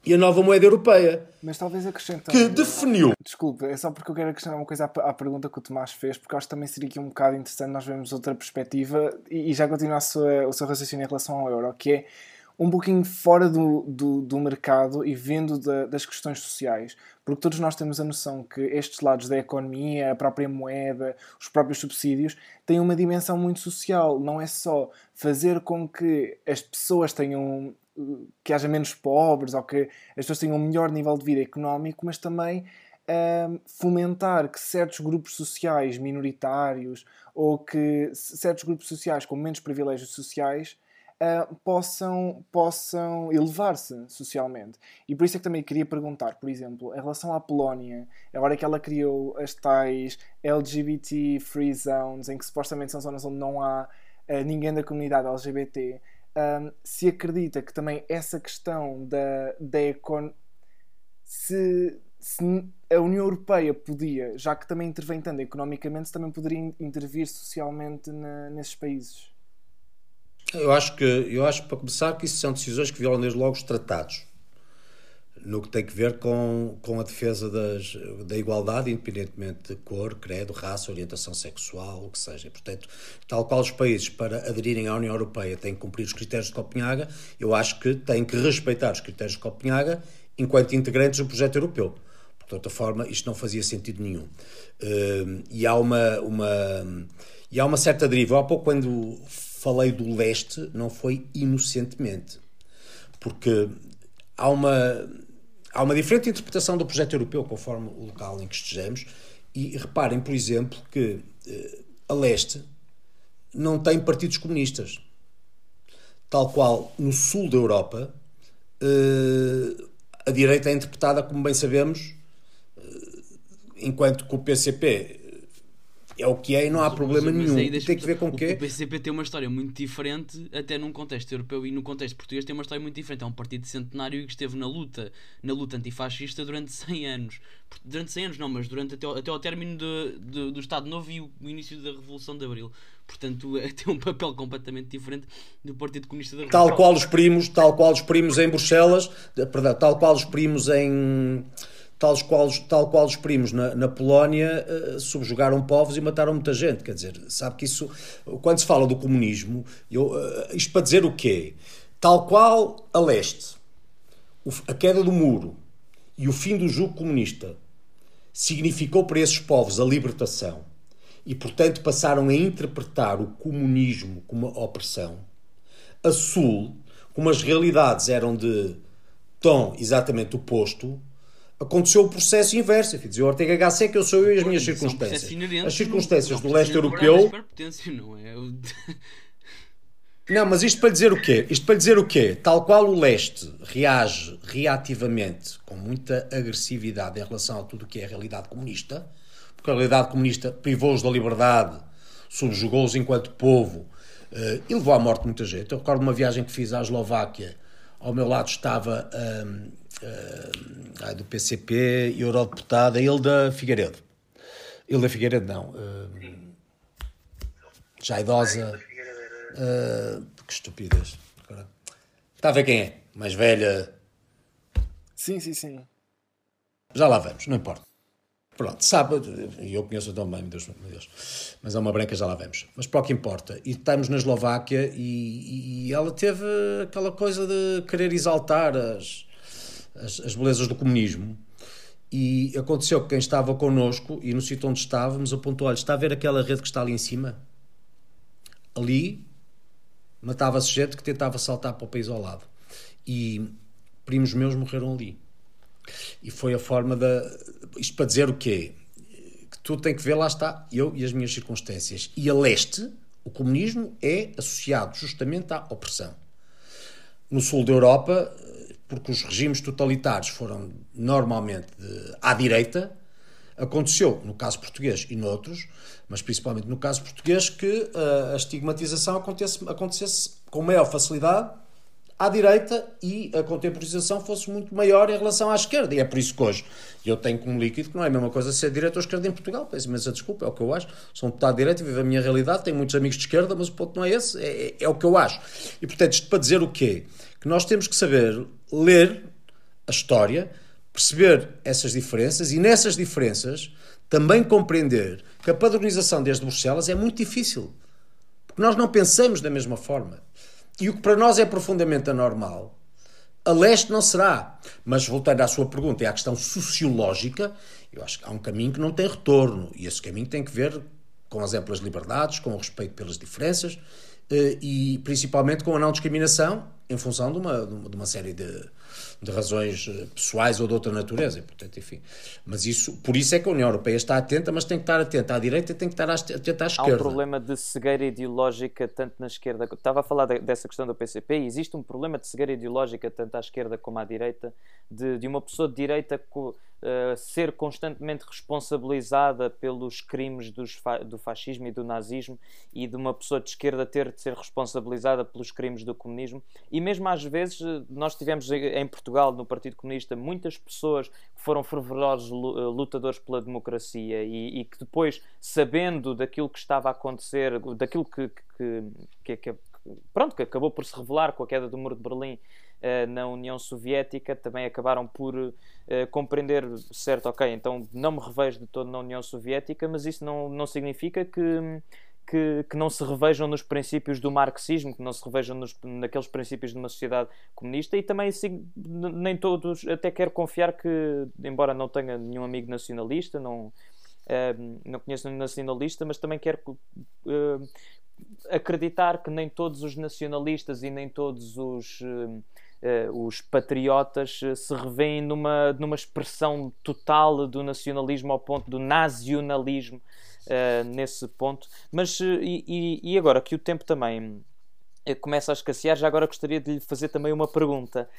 e a nova moeda europeia, Mas talvez acrescentando. que definiu Desculpa, é só porque eu quero acrescentar uma coisa à, à pergunta que o Tomás fez, porque acho que também seria aqui um bocado interessante nós vermos outra perspectiva e, e já continuar o seu raciocínio em relação ao euro, que é um pouquinho fora do, do, do mercado e vendo da- das questões sociais, porque todos nós temos a noção que estes lados da economia, a própria moeda, os próprios subsídios, têm uma dimensão muito social, não é só fazer com que as pessoas tenham que haja menos pobres ou que as pessoas tenham um melhor nível de vida económico, mas também ahm, fomentar que certos grupos sociais minoritários ou que certos grupos sociais com menos privilégios sociais ah, possam, possam elevar-se socialmente. E por isso é que também queria perguntar, por exemplo, em relação à Polónia, agora que ela criou as tais LGBT free zones, em que supostamente são zonas onde não há ah, ninguém da comunidade LGBT, um, se acredita que também essa questão da, da se, se a União Europeia podia, já que também intervém tanto economicamente, também poderia in- intervir socialmente na- nesses países. Eu acho que, eu acho para começar que isso são decisões que violam desde logo os tratados, no que tem que ver com, com a defesa das, da igualdade, independentemente de cor, credo, raça, orientação sexual, o que seja. Portanto, tal qual os países para aderirem à União Europeia têm que cumprir os critérios de Copenhaga, eu acho que têm que respeitar os critérios de Copenhaga enquanto integrantes do projeto europeu. De outra forma, isto não fazia sentido nenhum. Hum, e, há uma, uma, e há uma certa deriva. Eu Há pouco, quando falei do leste, não foi inocentemente. Porque há uma, há uma diferente interpretação do projeto europeu, conforme o local em que estejamos. E reparem, por exemplo, que eh, a leste não tem partidos comunistas. Tal qual no sul da Europa, eh, a direita é interpretada, como bem sabemos, enquanto que o PCP é o que é e não há problema Mas nenhum. deixa-me tem que ver com o quê? O PCP tem uma história muito diferente, até num contexto europeu e no contexto português tem uma história muito diferente. É um partido centenário que esteve na luta, na luta antifascista durante 100 anos. Durante 100 anos não, mas durante até, ao- até ao término de- de- do Estado Novo e o, o início da Revolução de Abril. Portanto, é, [laughs] tem um papel completamente diferente do Partido Comunista da Tal qual os primos, tal qual os primos em Bruxelas, perdão, tal qual os primos em tal qual, tal qual os primos na, na Polónia eh, subjugaram povos e mataram muita gente. Quer dizer, sabe que isso, quando se fala do comunismo, eu, eh, isto para dizer o quê? Tal qual a leste, o a queda do muro e o fim do jugo comunista significou para esses povos a libertação e, portanto, passaram a interpretar o comunismo como uma opressão. A Sul, como as realidades eram de tom exatamente oposto, aconteceu o processo inverso. Quer dizer, o Ortega Gasset que eu sou eu e as minhas é circunstâncias. As circunstâncias no- do leste europeu. não é? [laughs] Não, mas isto para dizer o quê? Isto para dizer o quê? Tal qual o leste reage reativamente com muita agressividade em relação a tudo o que é a realidade comunista, porque a realidade comunista privou-os da liberdade, subjugou-os enquanto povo eh, e levou à morte muita gente. Eu recordo uma viagem que fiz à Eslováquia, ao meu lado estava ai, do PCP, eurodeputado, a Hilda Figueiredo. Hilda Figueiredo, não. hum, já idosa. Ah, que estupidez. Agora, Está a ver quem é? Mais velha. Sim, sim, sim. Já lá vamos, não importa. Pronto, sabe, e eu conheço tão bem, meu Deus, meu Deus. Mas é uma branca, já lá vamos. Mas para o que importa, e estamos na Eslováquia e, e ela teve aquela coisa de querer exaltar as, as, as belezas do comunismo. E aconteceu que quem estava connosco e no sítio onde estávamos apontou: olha, está a ver aquela rede que está ali em cima? Ali matava-se gente que tentava saltar para o país ao lado. E primos meus morreram ali. E foi a forma da. Isto para dizer o quê? Que tudo tem que ver, lá está, eu e as minhas circunstâncias. E a leste, o comunismo é associado justamente à opressão. No sul da Europa, porque os regimes totalitários foram normalmente de- à direita, aconteceu, no caso português e noutros, mas principalmente no caso português, que ah, a estigmatização acontecesse, acontecesse com maior facilidade à direita e a contemporização fosse muito maior em relação à esquerda. E é por isso que hoje eu tenho como líquido que não é a mesma coisa ser direita ou esquerda em Portugal. Peço imensa desculpa, é o que eu acho. Sou um deputado de direita, vivo a minha realidade, tenho muitos amigos de esquerda, mas o ponto não é esse, é, é- é o que eu acho. E portanto, isto para dizer o quê? Que nós temos que saber ler a história, perceber essas diferenças e nessas diferenças também compreender que a padronização desde Bruxelas é muito difícil. Porque nós não pensamos da mesma forma. E o que para nós é profundamente anormal, a leste não será. Mas voltando à sua pergunta e à questão sociológica, eu acho que há um caminho que não tem retorno. E esse caminho tem que ver com as amplas liberdades, com o respeito pelas diferenças eh, e principalmente com a não discriminação em função de uma, de uma- série de, de razões eh, pessoais ou de outra natureza. E, portanto, enfim. Mas isso, por isso é que a União Europeia está atenta, mas tem que estar atenta à direita e tem que estar atenta à Há esquerda. um problema de cegueira ideológica tanto na esquerda. Estava a falar de- dessa questão do PCP e existe um problema de cegueira ideológica tanto à esquerda como à direita, de, de uma pessoa de direita co- eh, ser constantemente responsabilizada pelos crimes dos fa- do fascismo e do nazismo e de uma pessoa de esquerda ter de ser responsabilizada pelos crimes do comunismo. E mesmo às vezes, eh, nós tivemos em em Portugal, no Partido Comunista, muitas pessoas que foram fervorosos eh, lutadores pela democracia e, e que depois, sabendo daquilo que estava a acontecer, daquilo que, que, que, pronto, que acabou por se revelar com a queda do Muro de Berlim eh, na União Soviética, também acabaram por eh, compreender, certo, ok, então não me revejo de todo na União Soviética, mas isso não, não significa que, que, que não se revejam nos princípios do marxismo, que não se revejam nos, naqueles princípios de uma sociedade comunista e também n- nem todos, até quero confiar que, embora não tenha nenhum amigo nacionalista, não, eh, não conheço nenhum nacionalista, mas também quero eh, acreditar que nem todos os nacionalistas e nem todos os, eh, eh, os patriotas se revêem numa, numa expressão total do nacionalismo ao ponto do nacionalismo eh, nesse ponto. Mas eh, e, e- agora que o tempo também eh, começa a escassear, já agora gostaria de lhe fazer também uma pergunta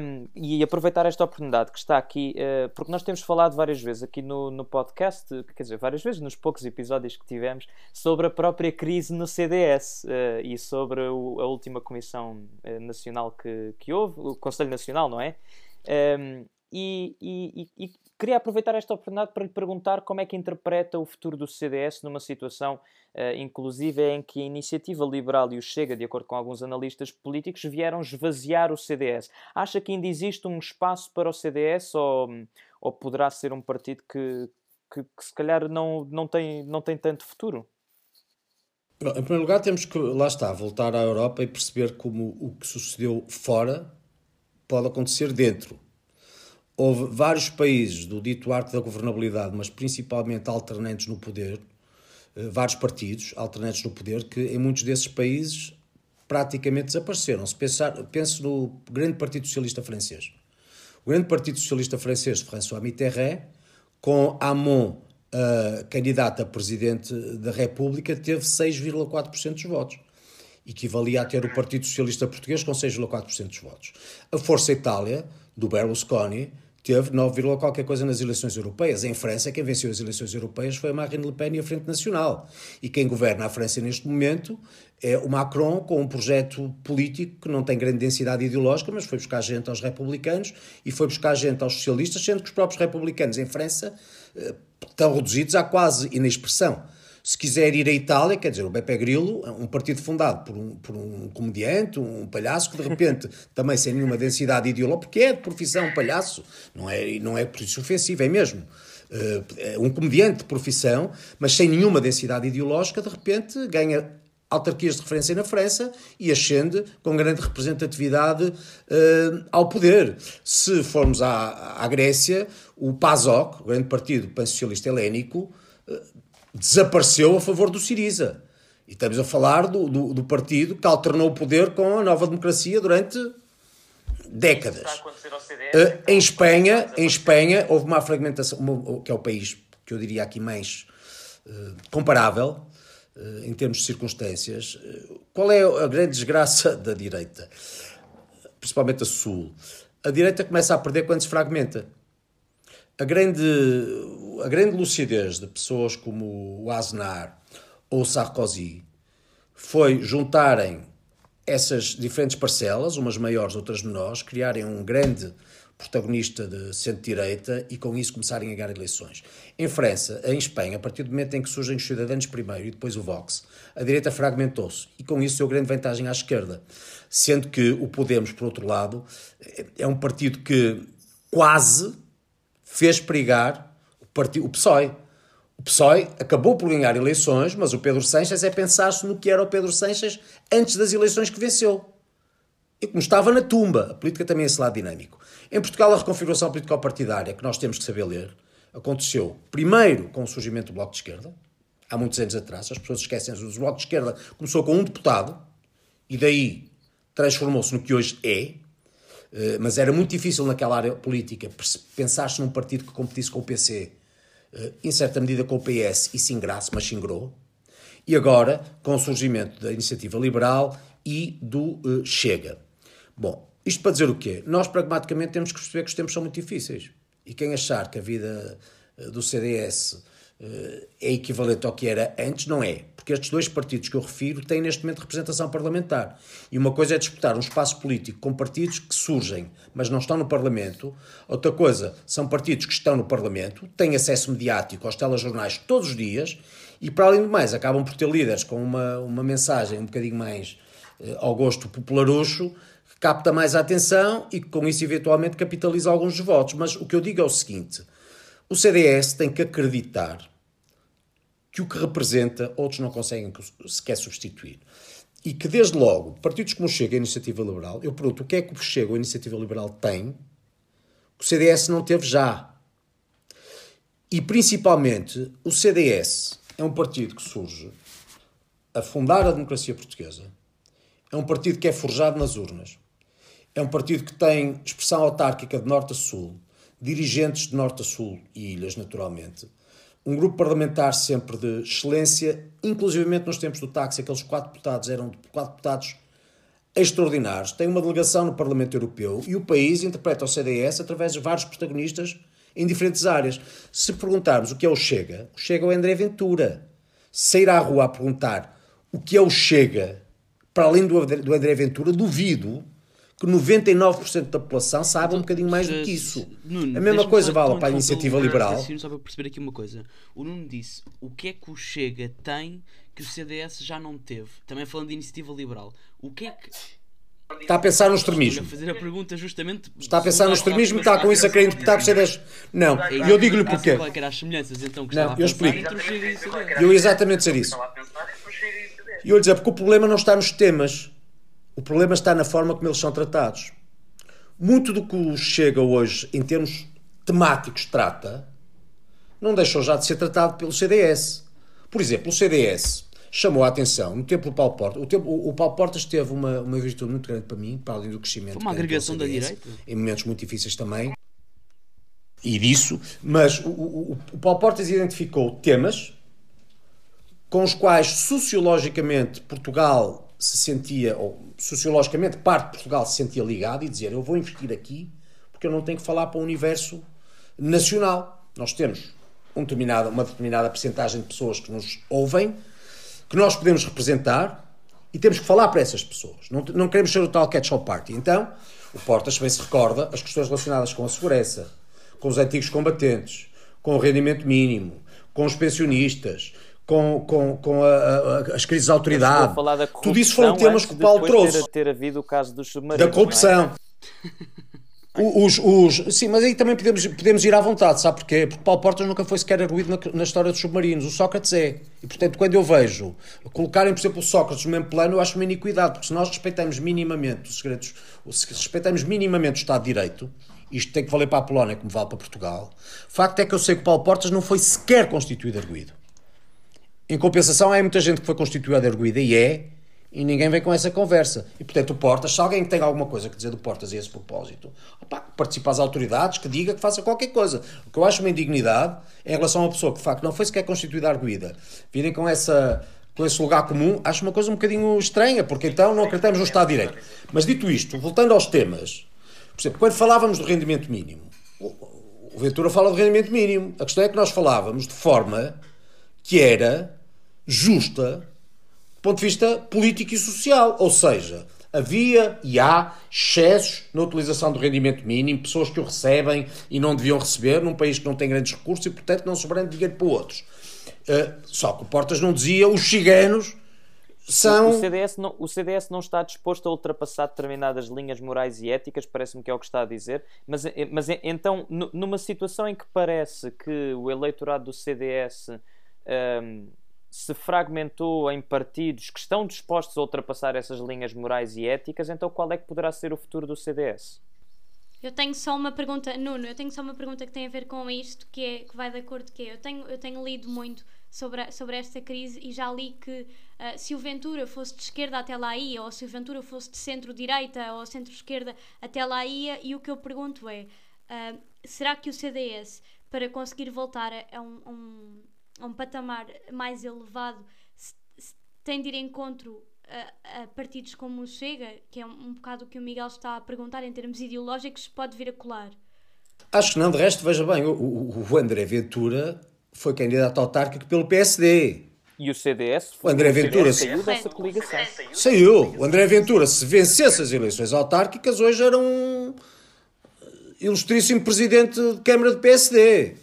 Um, e aproveitar esta oportunidade que está aqui, eh, porque nós temos falado várias vezes aqui no, no podcast, quer dizer, várias vezes nos poucos episódios que tivemos, sobre a própria crise no CDS eh, e sobre o- a última Comissão eh, Nacional que, que houve, o Conselho Nacional, não é? Um, e- e- e queria aproveitar esta oportunidade para lhe perguntar como é que interpreta o futuro do CDS numa situação, eh, inclusive, em que a Iniciativa Liberal e o Chega, de acordo com alguns analistas políticos, vieram esvaziar o CDS. Acha que ainda existe um espaço para o CDS ou, ou poderá ser um partido que, que, que se calhar não, não, tem, não tem tanto futuro? Em primeiro lugar, temos que, lá está, voltar à Europa e perceber como o que sucedeu fora pode acontecer dentro. Houve vários países do dito arte da governabilidade, mas principalmente alternantes no poder, eh, vários partidos alternantes no poder, que em muitos desses países praticamente desapareceram. Se pensar, pense no grande Partido Socialista francês. O grande Partido Socialista Francês François Mitterrand, com Hamon, uh, candidato a presidente da República, teve 6,4% dos votos. Equivalia a ter o Partido Socialista Português com 6,4% dos votos. A Força Itália, do Berlusconi, teve 9, qualquer coisa nas eleições europeias. Em França, quem venceu as eleições europeias foi a Marine Le Pen e a Frente Nacional. E quem governa a França neste momento é o Macron, com um projeto político que não tem grande densidade ideológica, mas foi buscar gente aos republicanos e foi buscar gente aos socialistas, sendo que os próprios republicanos em França eh, estão reduzidos à quase inexpressão. Se quiser ir à Itália, quer dizer, o Beppe Grillo, um partido fundado por um, por um comediante, um palhaço, que de repente, [laughs] também sem nenhuma densidade ideológica, porque é de profissão um palhaço, não é, não é por isso ofensivo, é mesmo. Uh, um comediante de profissão, mas sem nenhuma densidade ideológica, de repente ganha autarquias de referência na França e ascende com grande representatividade uh, ao poder. Se formos à, à Grécia, o PASOK, o grande partido pan-socialista helénico, uh, desapareceu a favor do Siriza. E estamos a falar do, do, do, partido que alternou o poder com a nova democracia durante décadas. Uh, em Espanha, em Espanha houve uma fragmentação, uma, que é o país que eu diria aqui mais uh, comparável uh, em termos de circunstâncias. qual é a grande desgraça [laughs] da direita? Principalmente a Sul. A direita começa a perder quando se fragmenta. A grande a grande lucidez de pessoas como o Aznar ou o Sarkozy foi juntarem essas diferentes parcelas, umas maiores, outras menores, criarem um grande protagonista de centro-direita e com isso começarem a ganhar eleições. Em França, em Espanha, a partir do momento em que surgem os cidadãos primeiro e depois o Vox, a direita fragmentou-se e com isso deu grande vantagem à esquerda. Sendo que o Podemos, por outro lado, é um partido que quase fez perigar o PSOE. O PSOE acabou por ganhar eleições, mas o Pedro Sanches é pensar-se no que era o Pedro Sanches antes das eleições que venceu. E como estava na tumba, a política também é esse lado dinâmico. Em Portugal, a reconfiguração político-partidária, que nós temos que saber ler, aconteceu primeiro com o surgimento do Bloco de Esquerda, há muitos anos atrás, as pessoas esquecem-se, o Bloco de Esquerda começou com um deputado, e daí transformou-se no que hoje é, eh, mas era muito difícil naquela área política pensar-se num partido que competisse com o PC em certa medida com o PS e se ingrasse, mas se ingrou. E agora com o surgimento da iniciativa liberal e do uh, Chega. Bom, isto para dizer o quê? Nós pragmaticamente temos que perceber que os tempos são muito difíceis. E quem achar que a vida uh, do CDS é equivalente ao que era antes, não é porque estes dois partidos que eu refiro têm neste momento representação parlamentar. E uma coisa é disputar um espaço político com partidos que surgem, mas não estão no Parlamento. Outra coisa são partidos que estão no Parlamento, têm acesso mediático aos telejornais todos os dias e, para além do mais, acabam por ter líderes com uma, uma mensagem um bocadinho mais eh, ao gosto popularucho, que capta mais a atenção e que com isso eventualmente capitaliza alguns votos. Mas o que eu digo é o seguinte: o CDS tem que acreditar que o que representa outros não conseguem sequer substituir. E que, desde logo, partidos como Chega e a Iniciativa Liberal, eu pergunto o que é que o Chega a Iniciativa Liberal tem que o CDS não teve já. E, principalmente, o CDS é um partido que surge a fundar a democracia portuguesa, é um partido que é forjado nas urnas, é um partido que tem expressão autárquica de norte a sul, dirigentes de norte a sul e ilhas, naturalmente, um grupo parlamentar sempre de excelência, inclusivamente nos tempos do táxi, aqueles quatro deputados eram quatro deputados extraordinários. Tem uma delegação no Parlamento Europeu e o país interpreta o CDS através de vários protagonistas em diferentes áreas. Se perguntarmos o que é o Chega, o Chega é o André Ventura. Sair à rua a perguntar o que é o Chega, para além do André Ventura, duvido que 99% da população sabe então, um bocadinho mais do que isso. Nuno, a mesma coisa vale para a iniciativa liberal. Só para perceber aqui uma coisa. O Nuno disse o que é que o Chega tem que o CDS já não teve. Também falando de iniciativa liberal. O que é que. Está a pensar no extremismo. A fazer a pergunta justamente. Está a pensar no extremismo e está com isso a querer interpretar que o CDS. Não, e eu digo-lhe porquê. Qual as semelhanças então não, eu explico. Eu exatamente dizer isso. E eu ia dizer, porque o problema não está nos temas o problema está na forma como eles são tratados. Muito do que chega hoje, em termos temáticos, trata, não deixou já de ser tratado pelo CDS. Por exemplo, o CDS chamou a atenção no tempo do Paulo Portas. O, tempo, o, o Paulo Portas teve uma, uma virtude muito grande para mim, para além do crescimento. Foi uma agregação da direita. Em momentos muito difíceis também. e disso, mas o, o, o Paulo Portas identificou temas com os quais sociologicamente Portugal se sentia, ou sociologicamente parte de Portugal se sentia ligado e dizer eu vou investir aqui porque eu não tenho que falar para o universo nacional. Nós temos um determinado, uma determinada percentagem de pessoas que nos ouvem, que nós podemos representar e temos que falar para essas pessoas. Não, não queremos ser o tal catch-all party. Então, o Portas também se recorda as questões relacionadas com a segurança, com os antigos combatentes, com o rendimento mínimo, com os pensionistas, com, com, com a, a, as crises de autoridade. Tudo isso foram temas que o Paulo trouxe. Ter, ter havido o caso dos submarinos. Da corrupção. Os, os, sim, mas aí também podemos, podemos ir à vontade, sabe porquê? Porque Paulo Portas nunca foi sequer arguído na, na, história dos submarinos, o Sócrates é. E portanto, quando eu vejo colocarem, por exemplo, o Sócrates no mesmo plano, eu acho uma iniquidade, porque se nós respeitamos minimamente os segredos, se respeitamos minimamente o Estado de Direito, isto tem que valer para a Polónia como vale para Portugal, o facto é que eu sei que Paulo Portas não foi sequer constituído arguído. Em compensação, há muita gente que foi constituída arguída e é, e ninguém vem com essa conversa. E portanto, o Portas, se alguém tem alguma coisa que dizer do Portas a esse propósito, opa, participa às autoridades, que diga que faça qualquer coisa. O que eu acho uma indignidade é em relação a uma pessoa que de facto não foi sequer constituída arguída, virem com essa. Com esse lugar comum, acho uma coisa um bocadinho estranha, porque então não acreditamos no Estado de Direito. Mas dito isto, voltando aos temas, por exemplo, quando falávamos do rendimento mínimo, o Ventura fala do rendimento mínimo. A questão é que nós falávamos de forma que era justa do ponto de vista político e social. Ou seja, havia e há excessos na utilização do rendimento mínimo, pessoas que o recebem e não deviam receber, num país que não tem grandes recursos e, portanto, não sobrando dinheiro para outros. Uh, só que o Portas não dizia os ciganos são. O CDS, não, o CDS não está disposto a ultrapassar determinadas linhas morais e éticas, parece-me que é o que está a dizer, mas, eh, mas eh, então, numa situação em que parece que o eleitorado do CDS. Um, ehm, se fragmentou em partidos que estão dispostos a ultrapassar essas linhas morais e éticas, então qual é que poderá ser o futuro do CDS? Eu tenho só uma pergunta, Nuno, eu tenho só uma pergunta que tem a ver com isto, que, é, que vai de acordo que é, eu tenho, eu tenho lido muito sobre, sobre esta crise e já li que uh, se o Ventura fosse de esquerda até lá ia, ou se o Ventura fosse de centro-direita ou centro-esquerda até lá ia, e o que eu pergunto é, uh, será que o CDS, para conseguir voltar a, a um, um a um patamar mais elevado, se, se tem de ir encontro a, a, partidos como o Chega, que é um, um bocado o que o Miguel está a perguntar em termos ideológicos, pode vir a colar? Acho que não, de resto, veja bem, o, o, o André Ventura foi candidato autárquico pelo PSD. E o CDS? O André Ventura saiu dessa coligação. Saiu. O André Ventura, se vencesse as eleições autárquicas, hoje era um ilustríssimo presidente de Câmara de PSD.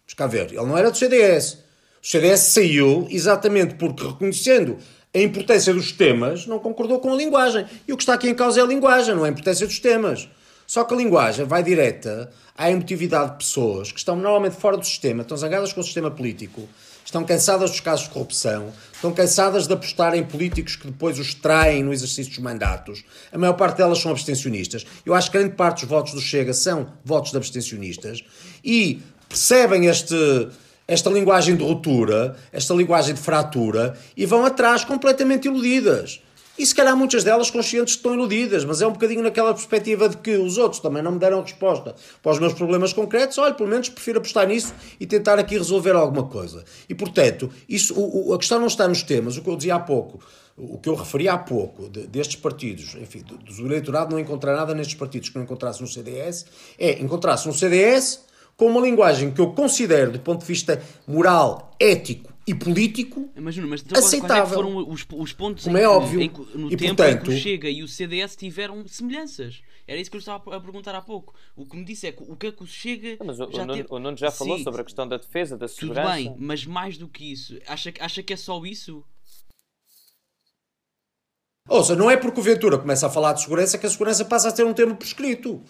Vamos cá ver. Ele não era do CDS. O CDS saiu exatamente porque, reconhecendo a importância dos temas, não concordou com a linguagem. E o que está aqui em causa é a linguagem, não é a importância dos temas. Só que a linguagem vai direta à emotividade de pessoas que estão normalmente fora do sistema, estão zangadas com o sistema político, estão cansadas dos casos de corrupção, estão cansadas de apostar em políticos que depois os traem no exercício dos mandatos. A maior parte delas são abstencionistas. Eu acho que grande parte dos votos do Chega são votos de abstencionistas e percebem este esta linguagem de ruptura, esta linguagem de fratura, e vão atrás completamente iludidas. E se calhar muitas delas conscientes que estão iludidas, mas é um bocadinho naquela perspectiva de que os outros também não me deram resposta para os meus problemas concretos, olha, pelo menos prefiro apostar nisso e tentar aqui resolver alguma coisa. E portanto, isso, o, o, a questão não está nos temas, o que eu dizia há pouco, o que eu referi há pouco de, destes partidos, enfim, do, do eleitorado não encontrar nada nestes partidos que não encontrasse no CDS, é encontrar-se um CDS com uma linguagem que eu considero, do ponto de vista moral, ético e político, mas, mas então, aceitável. É foram os, os pontos Como é óbvio. Em, no e, tempo portanto, em que o Chega e o CDS tiveram semelhanças. Era isso que eu estava a perguntar há pouco. O que me disse é que o que é que o Chega. Mas o, já o, Nuno, teve... o Nuno já falou Sim, sobre a questão da defesa, da segurança. Tudo bem, mas mais do que isso, acha, acha que é só isso? Ouça, não é porque o Ventura começa a falar de segurança que a segurança passa a ser um termo prescrito.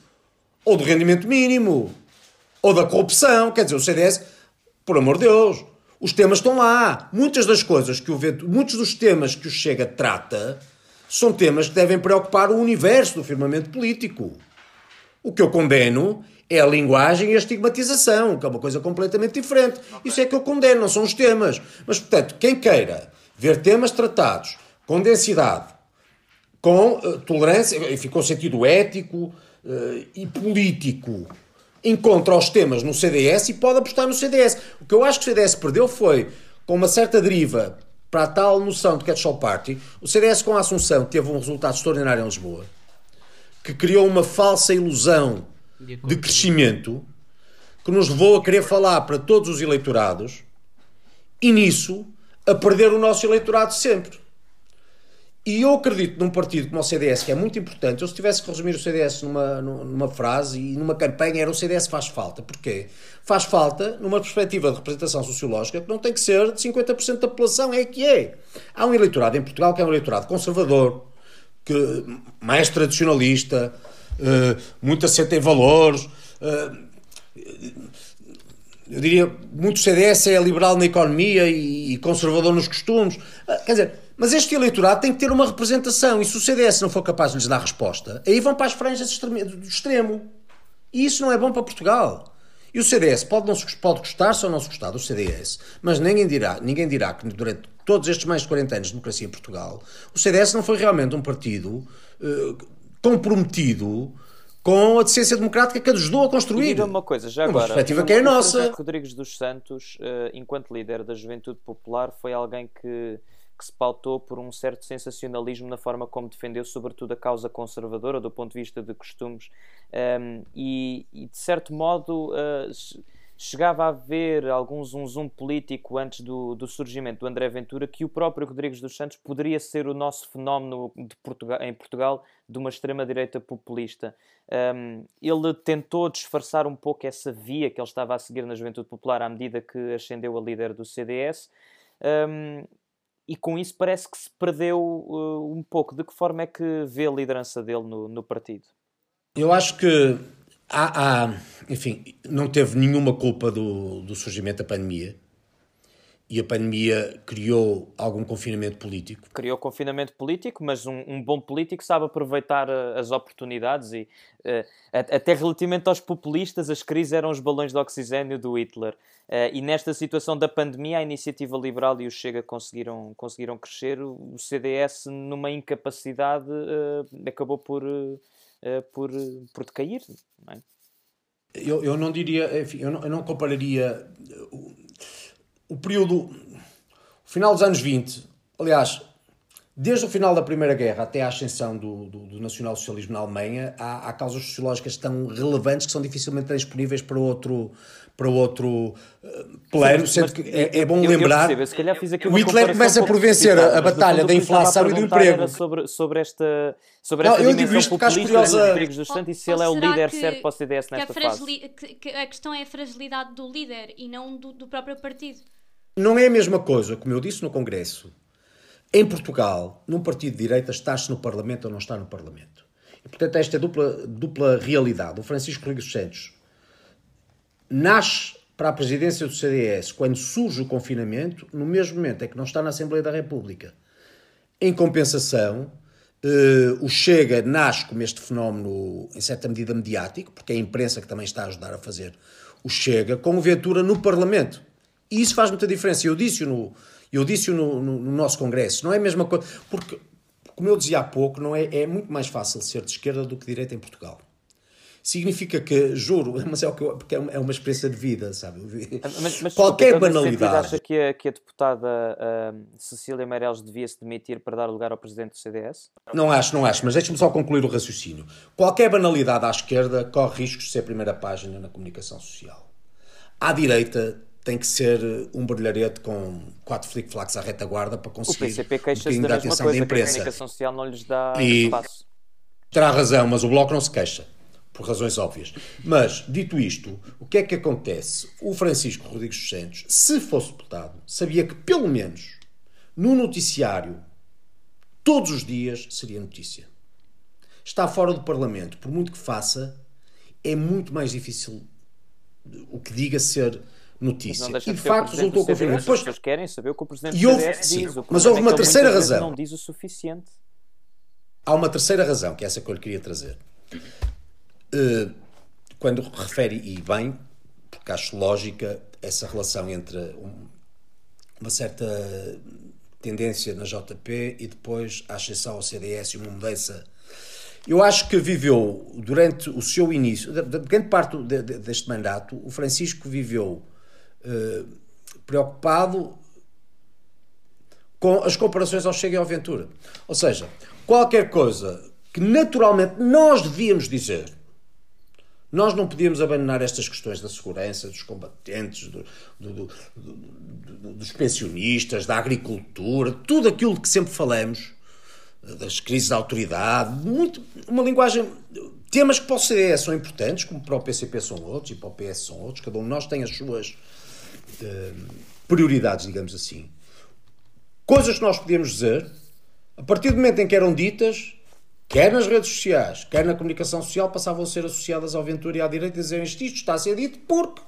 Ou de rendimento mínimo ou da corrupção. Quer dizer, o CDS, por amor de Deus, os temas estão lá. Muitas das coisas que o vento, muitos dos temas que o Chega trata são temas que devem preocupar o universo do firmamento político. O que eu condeno é a linguagem e a estigmatização, que é uma coisa completamente diferente. Isso é que eu condeno, não são os temas. Mas, portanto, quem queira ver temas tratados com densidade, com uh, tolerância, enfim, com sentido ético uh, e político, encontra os temas no CDS e pode apostar no CDS. O que eu acho que o CDS perdeu foi, com uma certa deriva para a tal noção de catch-all party, o CDS com a Assunção teve um resultado extraordinário em Lisboa, que criou uma falsa ilusão De de crescimento, que nos levou a querer falar para todos os eleitorados e nisso a perder o nosso eleitorado sempre. E eu acredito num partido como o CDS, que é muito importante. Eu, se tivesse que resumir o CDS numa, numa frase e numa campanha, era o CDS faz falta. Porquê? Faz falta numa perspectiva de representação sociológica que não tem que ser de 50% da população, é que é. Há um eleitorado em Portugal que é um eleitorado conservador, que, mais tradicionalista, eh, muito assente em valores. eh, eu diria, muito CDS é liberal na economia e, e conservador nos costumes. Ah, Quer dizer, mas este eleitorado tem que ter uma representação e se o CDS não for capaz de lhes dar resposta, aí vão para as franjas do extremo. E isso não é bom para Portugal. E o CDS pode, não se, pode gostar-se ou não se gostar do CDS, mas ninguém dirá, ninguém dirá que durante todos estes mais de 40 anos de democracia em Portugal, o CDS não foi realmente um partido eh, comprometido com a decência democrática que ajudou a E construir. diga-me uma coisa, já Uma agora. perspectiva o- que é o nossa. Rodrigues dos Santos, eh, enquanto líder da Juventude Popular, foi alguém que, que se pautou por um certo sensacionalismo na forma como defendeu, sobretudo, a causa conservadora, do ponto de vista de costumes, Ehm, e, e, de certo modo. che- Chegava a haver algum zoom zoom político antes do, do surgimento do André Ventura que o próprio Rodrigues dos Santos poderia ser o nosso fenómeno Portugal, em Portugal de uma extrema-direita populista. Um, ele tentou disfarçar um pouco essa via que ele estava a seguir na Juventude Popular à medida que ascendeu a líder do CDS. Um, e com isso parece que se perdeu uh, um pouco. De que forma é que vê a liderança dele no, no partido? Eu acho que há, há- enfim, não teve nenhuma culpa do, do surgimento da pandemia. E a pandemia criou algum confinamento político. Criou confinamento político, mas um, um bom político sabe aproveitar uh, as oportunidades e uh, até relativamente aos populistas, as crises eram os balões de oxigênio do Hitler. Uh, e nesta situação da pandemia, a iniciativa liberal e o Chega conseguiram, conseguiram crescer. O CDS, numa incapacidade, uh, acabou por, por, por decair. Não é? Eu, eu não diria, enfim, eu não, eu não compararia o, período, o final dos anos 20, aliás, desde o final da Primeira Guerra até à ascensão do, do, do nacionalsocialismo na Alemanha, há, há causas sociológicas tão relevantes que são dificilmente transponíveis para outro, para outro eh, plano, sendo que é, é bom eu- lembrar... percebo, eu aqui o Hitler começa um por vencer a- a batalha da inflação e do emprego. Sobre, sobre esta, sobre Não, esta eu digo isto porque acho populista curiosa- do dos Santos e se ele é o líder que- certo para o CDS que a, nesta fase. que- que a questão é a fragilidade do líder e não do, do próprio partido. Não é a mesma coisa, como eu disse no Congresso. Em Portugal, num partido de direita, está-se no Parlamento ou não está no Parlamento. E, portanto, esta é dupla, dupla realidade. O Francisco Rodrigues Santos nasce para a presidência do CDS quando surge o confinamento, no mesmo momento em que não está na Assembleia da República. Em compensação, eh, o Chega nasce como este fenómeno, em certa medida, mediático, porque é a imprensa que também está a ajudar a fazer o Chega, com o Ventura no Parlamento. E isso faz muita diferença. Eu disse-o no, eu disse no, no, no nosso Congresso. Não é a mesma coisa. Porque, como eu dizia há pouco, não é, é muito mais fácil ser de esquerda do que de direita em Portugal. Significa que, juro, [laughs] mas é, o que eu, porque é uma, é uma experiência de vida, sabe? Mas, mas, Qualquer desculpa, banalidade. acha que a, que a deputada ah, Cecília Meirelles devia se demitir para dar lugar ao presidente do CDS? Não acho, não acho, mas deixe-me só concluir o raciocínio. Qualquer banalidade à esquerda corre riscos de ser a primeira página na comunicação social. À direita tem que ser um brilharete com quatro flic-flacs à retaguarda para O conseguir PCP um queixa-se bocadinho da da atenção da coisa, que a imprensa. comunicação social não lhes dá E- espaço. Terá razão, mas o Bloco não se queixa, por razões óbvias. Mas, dito isto, o que é que acontece? O Francisco Rodrigues dos Santos, se fosse deputado, sabia que, pelo menos, no noticiário, todos os dias, seria notícia. Está fora do Parlamento, por muito que faça, é muito mais difícil o que diga ser notícia. E de facto resultou confirmado. As Depois, pessoas querem saber o que o presidente E houve- sim, diz. Mas houve é uma ele terceira razão. não diz o suficiente. Há uma terceira razão, que é essa que eu lhe queria trazer. Eh, quando refere, e bem, porque acho lógica essa relação entre um- uma certa tendência na JP e depois a ascensão ao CDS e uma mudança Eu acho que viveu, durante o seu início, de, de grande parte de, de, deste mandato, o Francisco viveu eh, preocupado com as comparações ao Chega e ao Ventura. Ou seja, qualquer coisa que naturalmente nós devíamos dizer, nós não podíamos abandonar estas questões da segurança, dos combatentes, do, do, do, dos pensionistas, da agricultura, tudo aquilo que sempre falamos, das crises de autoridade, muito, uma linguagem. Temas que para o CDS são importantes, como para o PCP são outros e para o PS são outros, cada um de nós tem as suas prioridades, digamos assim. Coisas que nós podíamos dizer, a partir do momento em que eram ditas, quer nas redes sociais, quer na comunicação social, passavam a ser associadas ao Ventura e à direita e dizer isto está a ser dito porque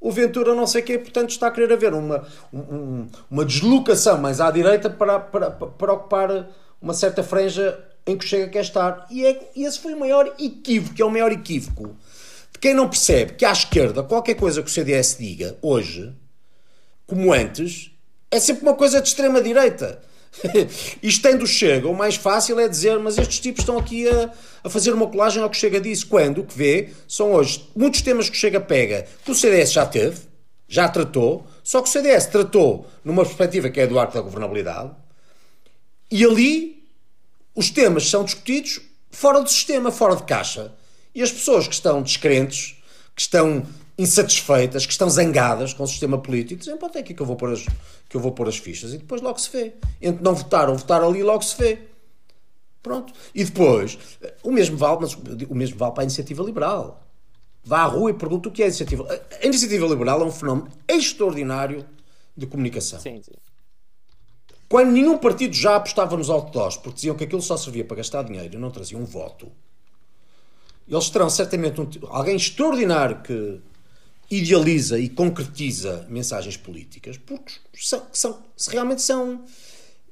o Ventura não sei o quê, portanto está a querer haver uma, um, uma deslocação mais à direita para, para, para ocupar uma certa franja em que chega a estar. E, é, esse foi o maior equívoco, é o maior equívoco quem não percebe que à esquerda qualquer coisa que o CDS diga hoje, como antes, é sempre uma coisa de extrema-direita. [laughs] Isto tendo Chega, o mais fácil é dizer, mas estes tipos estão aqui a, a fazer uma colagem ao que Chega disse. Quando o que vê são hoje muitos temas que Chega pega, que o CDS já teve, já tratou, só que o CDS tratou numa perspectiva que é do arco da governabilidade, e ali os temas são discutidos fora do sistema, fora de caixa. E as pessoas que estão descrentes, que estão insatisfeitas, que estão zangadas com o sistema político, dizem, pode é aqui que eu vou pôr as, que eu vou pôr as fichas e depois logo se vê. Entre não votar ou votar ali, logo se vê. Pronto. E depois, o mesmo vale, mas o mesmo vale para a iniciativa liberal. Vá à rua e pergunta o que é a iniciativa. A iniciativa liberal é um fenómeno extraordinário de comunicação. Sim, sim. Quando nenhum partido já apostava nos outdoors, porque diziam que aquilo só servia para gastar dinheiro e não trazia um voto, eles terão certamente um, alguém extraordinário que idealiza e concretiza mensagens políticas, porque são, são, realmente são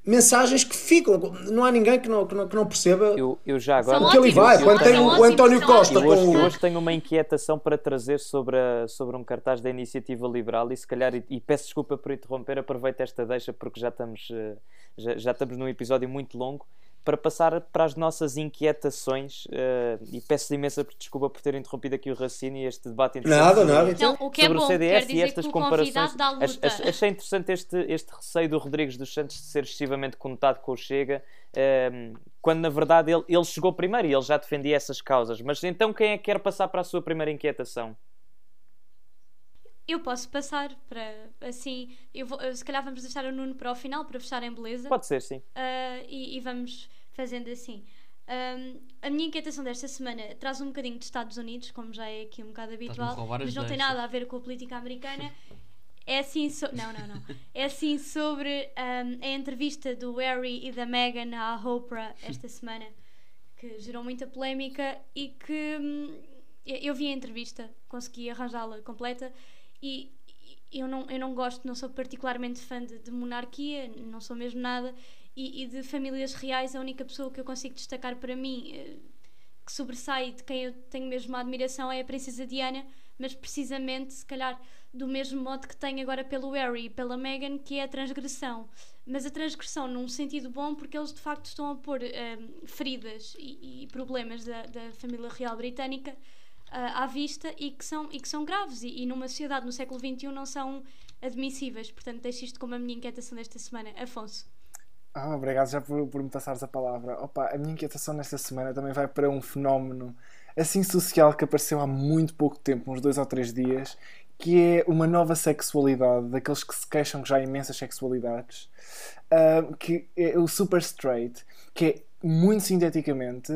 mensagens que ficam. Não há ninguém que não, que não, que não perceba eu, eu já agora... o que ele vai. Quando tem o, António Costa com hoje, o... hoje tenho uma inquietação para trazer sobre, a, sobre um cartaz da Iniciativa Liberal e se calhar, e, e, peço desculpa por interromper, aproveito esta deixa porque já estamos, eh, já, já estamos num episódio muito longo para passar para as nossas inquietações uh, e peço imensa desculpa por ter interrompido aqui o raciocínio e este debate nada, nada, então, o que é sobre bom, o CDS e estas comparações. Achei interessante este, este receio do Rodrigues dos Santos de ser excessivamente conotado com o Chega, uh, quando na verdade ele, ele chegou primeiro e ele já defendia essas causas. Mas então quem é que quer passar para a sua primeira inquietação? Eu posso passar para assim. Eu vou, se calhar vamos deixar o Nuno para o final para fechar em beleza. Pode ser, sim. Uh, e, e, vamos fazendo assim. Um, a minha inquietação desta semana traz um bocadinho de Estados Unidos, como já é aqui um bocado habitual, mas não tem nada a ver com a política americana. É assim, so... não, não, não. É assim sobre um, a entrevista do Harry e da Meghan à Oprah esta [laughs] semana, que gerou muita polémica e que hum, eu vi a entrevista, consegui arranjá-la completa e eu não, eu não gosto, não sou particularmente fã de, de monarquia, não sou mesmo nada, e, e, de famílias reais, a única pessoa que eu consigo destacar para mim, eh, que sobressai, de quem eu tenho mesmo uma admiração, é a Princesa Diana, mas precisamente, se calhar, do mesmo modo que tenho agora pelo Harry e pela Meghan, que é a transgressão. Mas a transgressão num sentido bom, porque eles de facto estão a pôr um, eh, feridas e, e problemas da, da família real britânica à vista e que são, e que são graves e, e, numa sociedade no século XXI não são admissíveis. Portanto, deixo isto como a minha inquietação desta semana. Afonso. Ah, obrigado já por, por me passares a palavra. Opa, a minha inquietação nesta semana também vai para um fenómeno assim social que apareceu há muito pouco tempo, uns dois ou três dias, que é uma nova sexualidade, daqueles que se queixam que já há imensas sexualidades, uh, que é o super straight, que é muito sinteticamente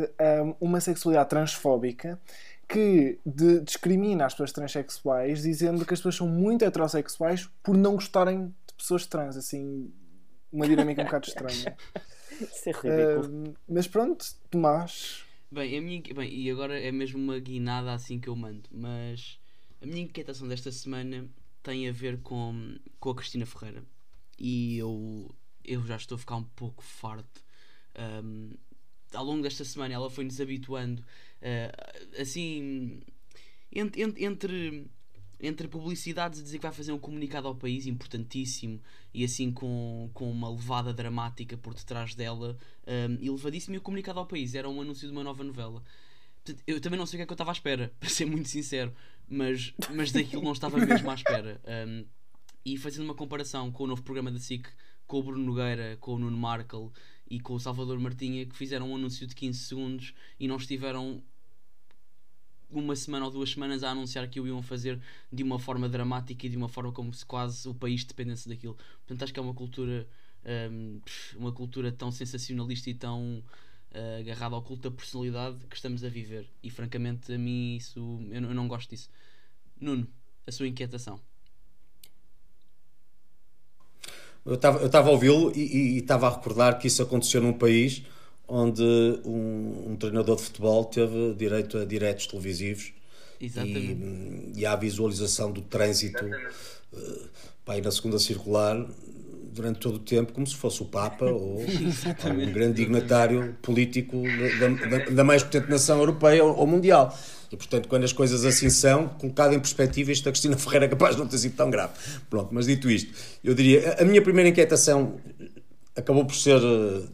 uma sexualidade transfóbica que de, discrimina as pessoas transexuais, dizendo que as pessoas são muito heterossexuais por não gostarem de pessoas trans, assim, uma dinâmica um bocado estranha. [laughs] Isso é ridículo. Uh, mas pronto, Tomás. Bem, a minha, bem, e agora é mesmo uma guinada assim que eu mando, mas a minha inquietação desta semana tem a ver com, com a Cristina Ferreira. E eu, eu já estou a ficar um pouco farto. Um, ao longo desta semana ela foi-nos habituando uh, assim entre, entre, entre publicidades a dizer que vai fazer um comunicado ao país importantíssimo e assim com, com uma levada dramática por detrás dela um, elevadíssimo e o comunicado ao país era um anúncio de uma nova novela. Eu também não sei o que é que eu estava à espera, [laughs] para ser muito sincero, mas, mas daquilo não estava mesmo à espera. Um, e fazendo uma comparação com o novo programa da SIC, com o Bruno Nogueira, com o Nuno Markle e com o Salvador Martinha, que fizeram um anúncio de 15 segundos e não estiveram uma semana ou duas semanas a anunciar que o iam fazer de uma forma dramática e de uma forma como se quase o país dependesse daquilo. Portanto, acho que é uma cultura, um, uma cultura tão sensacionalista e tão uh, agarrada ao culto da personalidade que estamos a viver. E francamente, a mim, isso eu, eu não gosto disso. Nuno, a sua inquietação. Eu estava a ouvi-lo e estava a recordar que isso aconteceu num país onde um, um, treinador de futebol teve direito a diretos televisivos e, e à visualização do trânsito uh, pá, na segunda circular durante todo o tempo como se fosse o Papa ou, [laughs] ou um grande dignatário político da, da, da, mais potente nação europeia ou, ou mundial. E portanto, quando as coisas assim são, colocado em perspectiva, isto da Cristina Ferreira é capaz de não ter sido tão grave. Pronto, mas dito isto, eu diria, a minha primeira inquietação acabou por ser uh,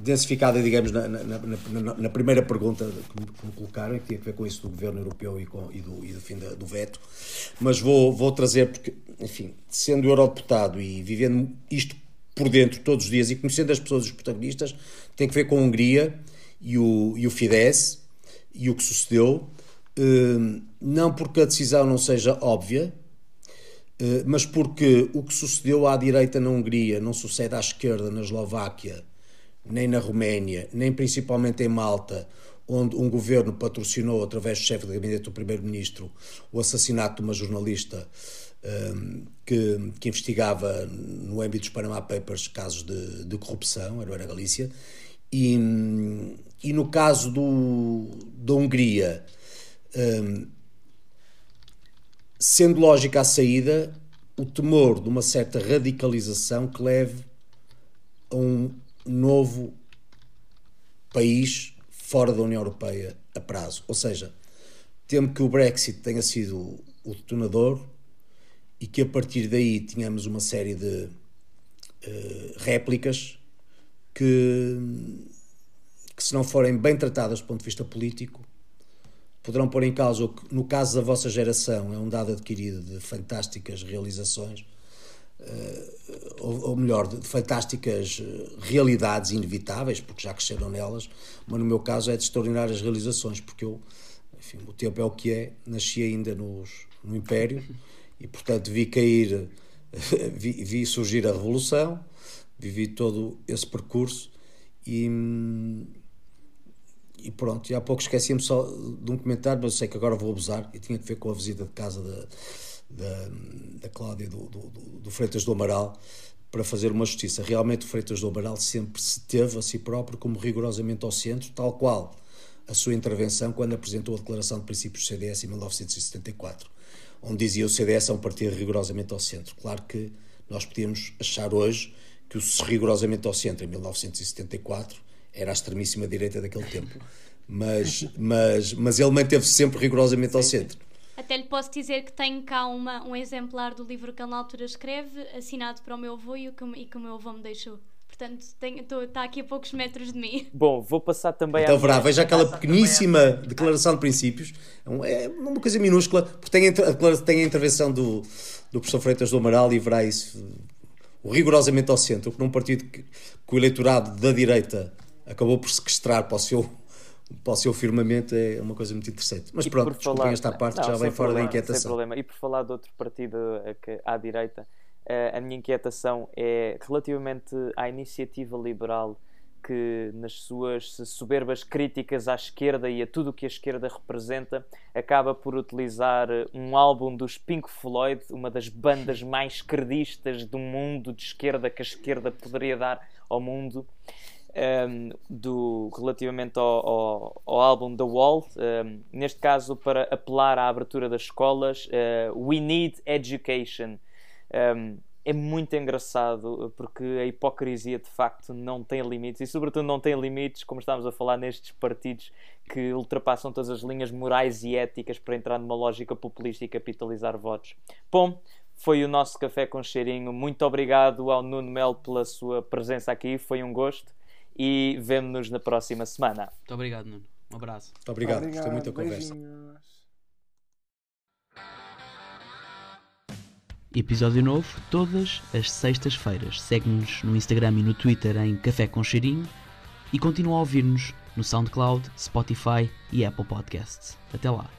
densificada, digamos, na, na, na, na, primeira pergunta que me, que me, colocaram, que tinha a ver com isso do governo europeu e, com, e, do, e do, fim da, do veto, mas vou, vou trazer, porque, enfim, sendo eurodeputado e vivendo isto por dentro todos os dias e conhecendo as pessoas, os protagonistas, tem que ver com a Hungria e o, e o Fidesz e o que sucedeu, eh, não porque a decisão não seja óbvia, eh, mas porque o que sucedeu à direita na Hungria não sucede à esquerda na Eslováquia nem na Roménia, nem principalmente em Malta, onde um governo patrocinou, através do chefe de gabinete do primeiro-ministro, o assassinato de uma jornalista um, que, que, investigava no âmbito dos Panama Papers casos de, de corrupção, era a Galícia, e, e no caso do, da Hungria, um, sendo lógica a saída, o temor de uma certa radicalização que leve a um novo país fora da União Europeia a prazo. Ou seja, temo que o Brexit tenha sido o detonador e que a partir daí tenhamos uma série de uh, réplicas que, que, se não forem bem tratadas do ponto de vista político, poderão pôr em causa o que, no caso da vossa geração, é um dado adquirido de fantásticas realizações eh, ou, melhor, de, fantásticas eh, realidades inevitáveis, porque já cresceram nelas, mas no meu caso é de extraordinárias realizações, porque eu, enfim, o tempo é o que é, nasci ainda nos, no Império e, portanto, vi cair, [laughs] vi, vi surgir a Revolução, vivi todo esse percurso e, e pronto, e há pouco esqueci-me só de um comentário, mas eu sei que agora vou abusar, e tinha que ver com a visita de casa da da, da Cláudia do, do, do, Freitas do Amaral para fazer uma justiça. Realmente o Freitas do Amaral sempre se teve a si próprio como rigorosamente ao centro, tal qual a sua intervenção quando apresentou a Declaração de Princípios do CDS em 1974, onde dizia o CDS é um partido rigorosamente ao centro. Claro que nós podíamos achar hoje que o rigorosamente ao centro em 1974 era a extremíssima direita daquele tempo. Mas, mas, mas ele manteve-se sempre rigorosamente ao centro. Até lhe posso dizer que tenho cá uma, um exemplar do livro que ele na altura escreve, assinado para o meu avô e que, e que o meu avô me deixou. Portanto, está aqui a poucos metros de mim. Bom, vou passar também então, a. Então, verá, veja aquela pequeníssima declaração de princípios. É, é uma coisa minúscula, porque tem a, tem a intervenção do, do professor Freitas do Amaral e verá isso o rigorosamente ao centro, que num partido que, que o eleitorado da direita acabou por sequestrar para o seu para o seu firmamento é uma coisa muito interessante. Mas e pronto, desculpem falar... esta parte, não, já vem fora problema, da inquietação. Sem problema. E por falar de outro partido à direita, eh, a minha inquietação é relativamente à iniciativa liberal que nas suas soberbas críticas à esquerda e a tudo o que a esquerda representa, acaba por utilizar eh, um álbum dos Pink Floyd, uma das bandas mais credistas do mundo de esquerda que a esquerda poderia dar ao mundo, um, do, relativamente ao, ao, ao, álbum The Wall, um, neste caso para apelar à abertura das escolas, uh, We Need Education. Um, é muito engraçado porque a hipocrisia de facto não tem limites e, sobretudo, não tem limites, como estávamos a falar, nestes partidos que ultrapassam todas as linhas morais e éticas para entrar numa lógica populista e capitalizar votos. Bom, foi o nosso café com cheirinho. Muito obrigado ao Nuno Mel pela sua presença aqui, foi um gosto e vemo-nos na próxima semana. Muito obrigado, Nuno. Um abraço. Muito obrigado, gostei muito da conversa. beijinhos. Episódio novo todas as sextas-feiras. Segue-nos no Instagram e no Twitter em Café com Cheirinho e continua a ouvir-nos no SoundCloud, Spotify e Apple Podcasts. Até lá.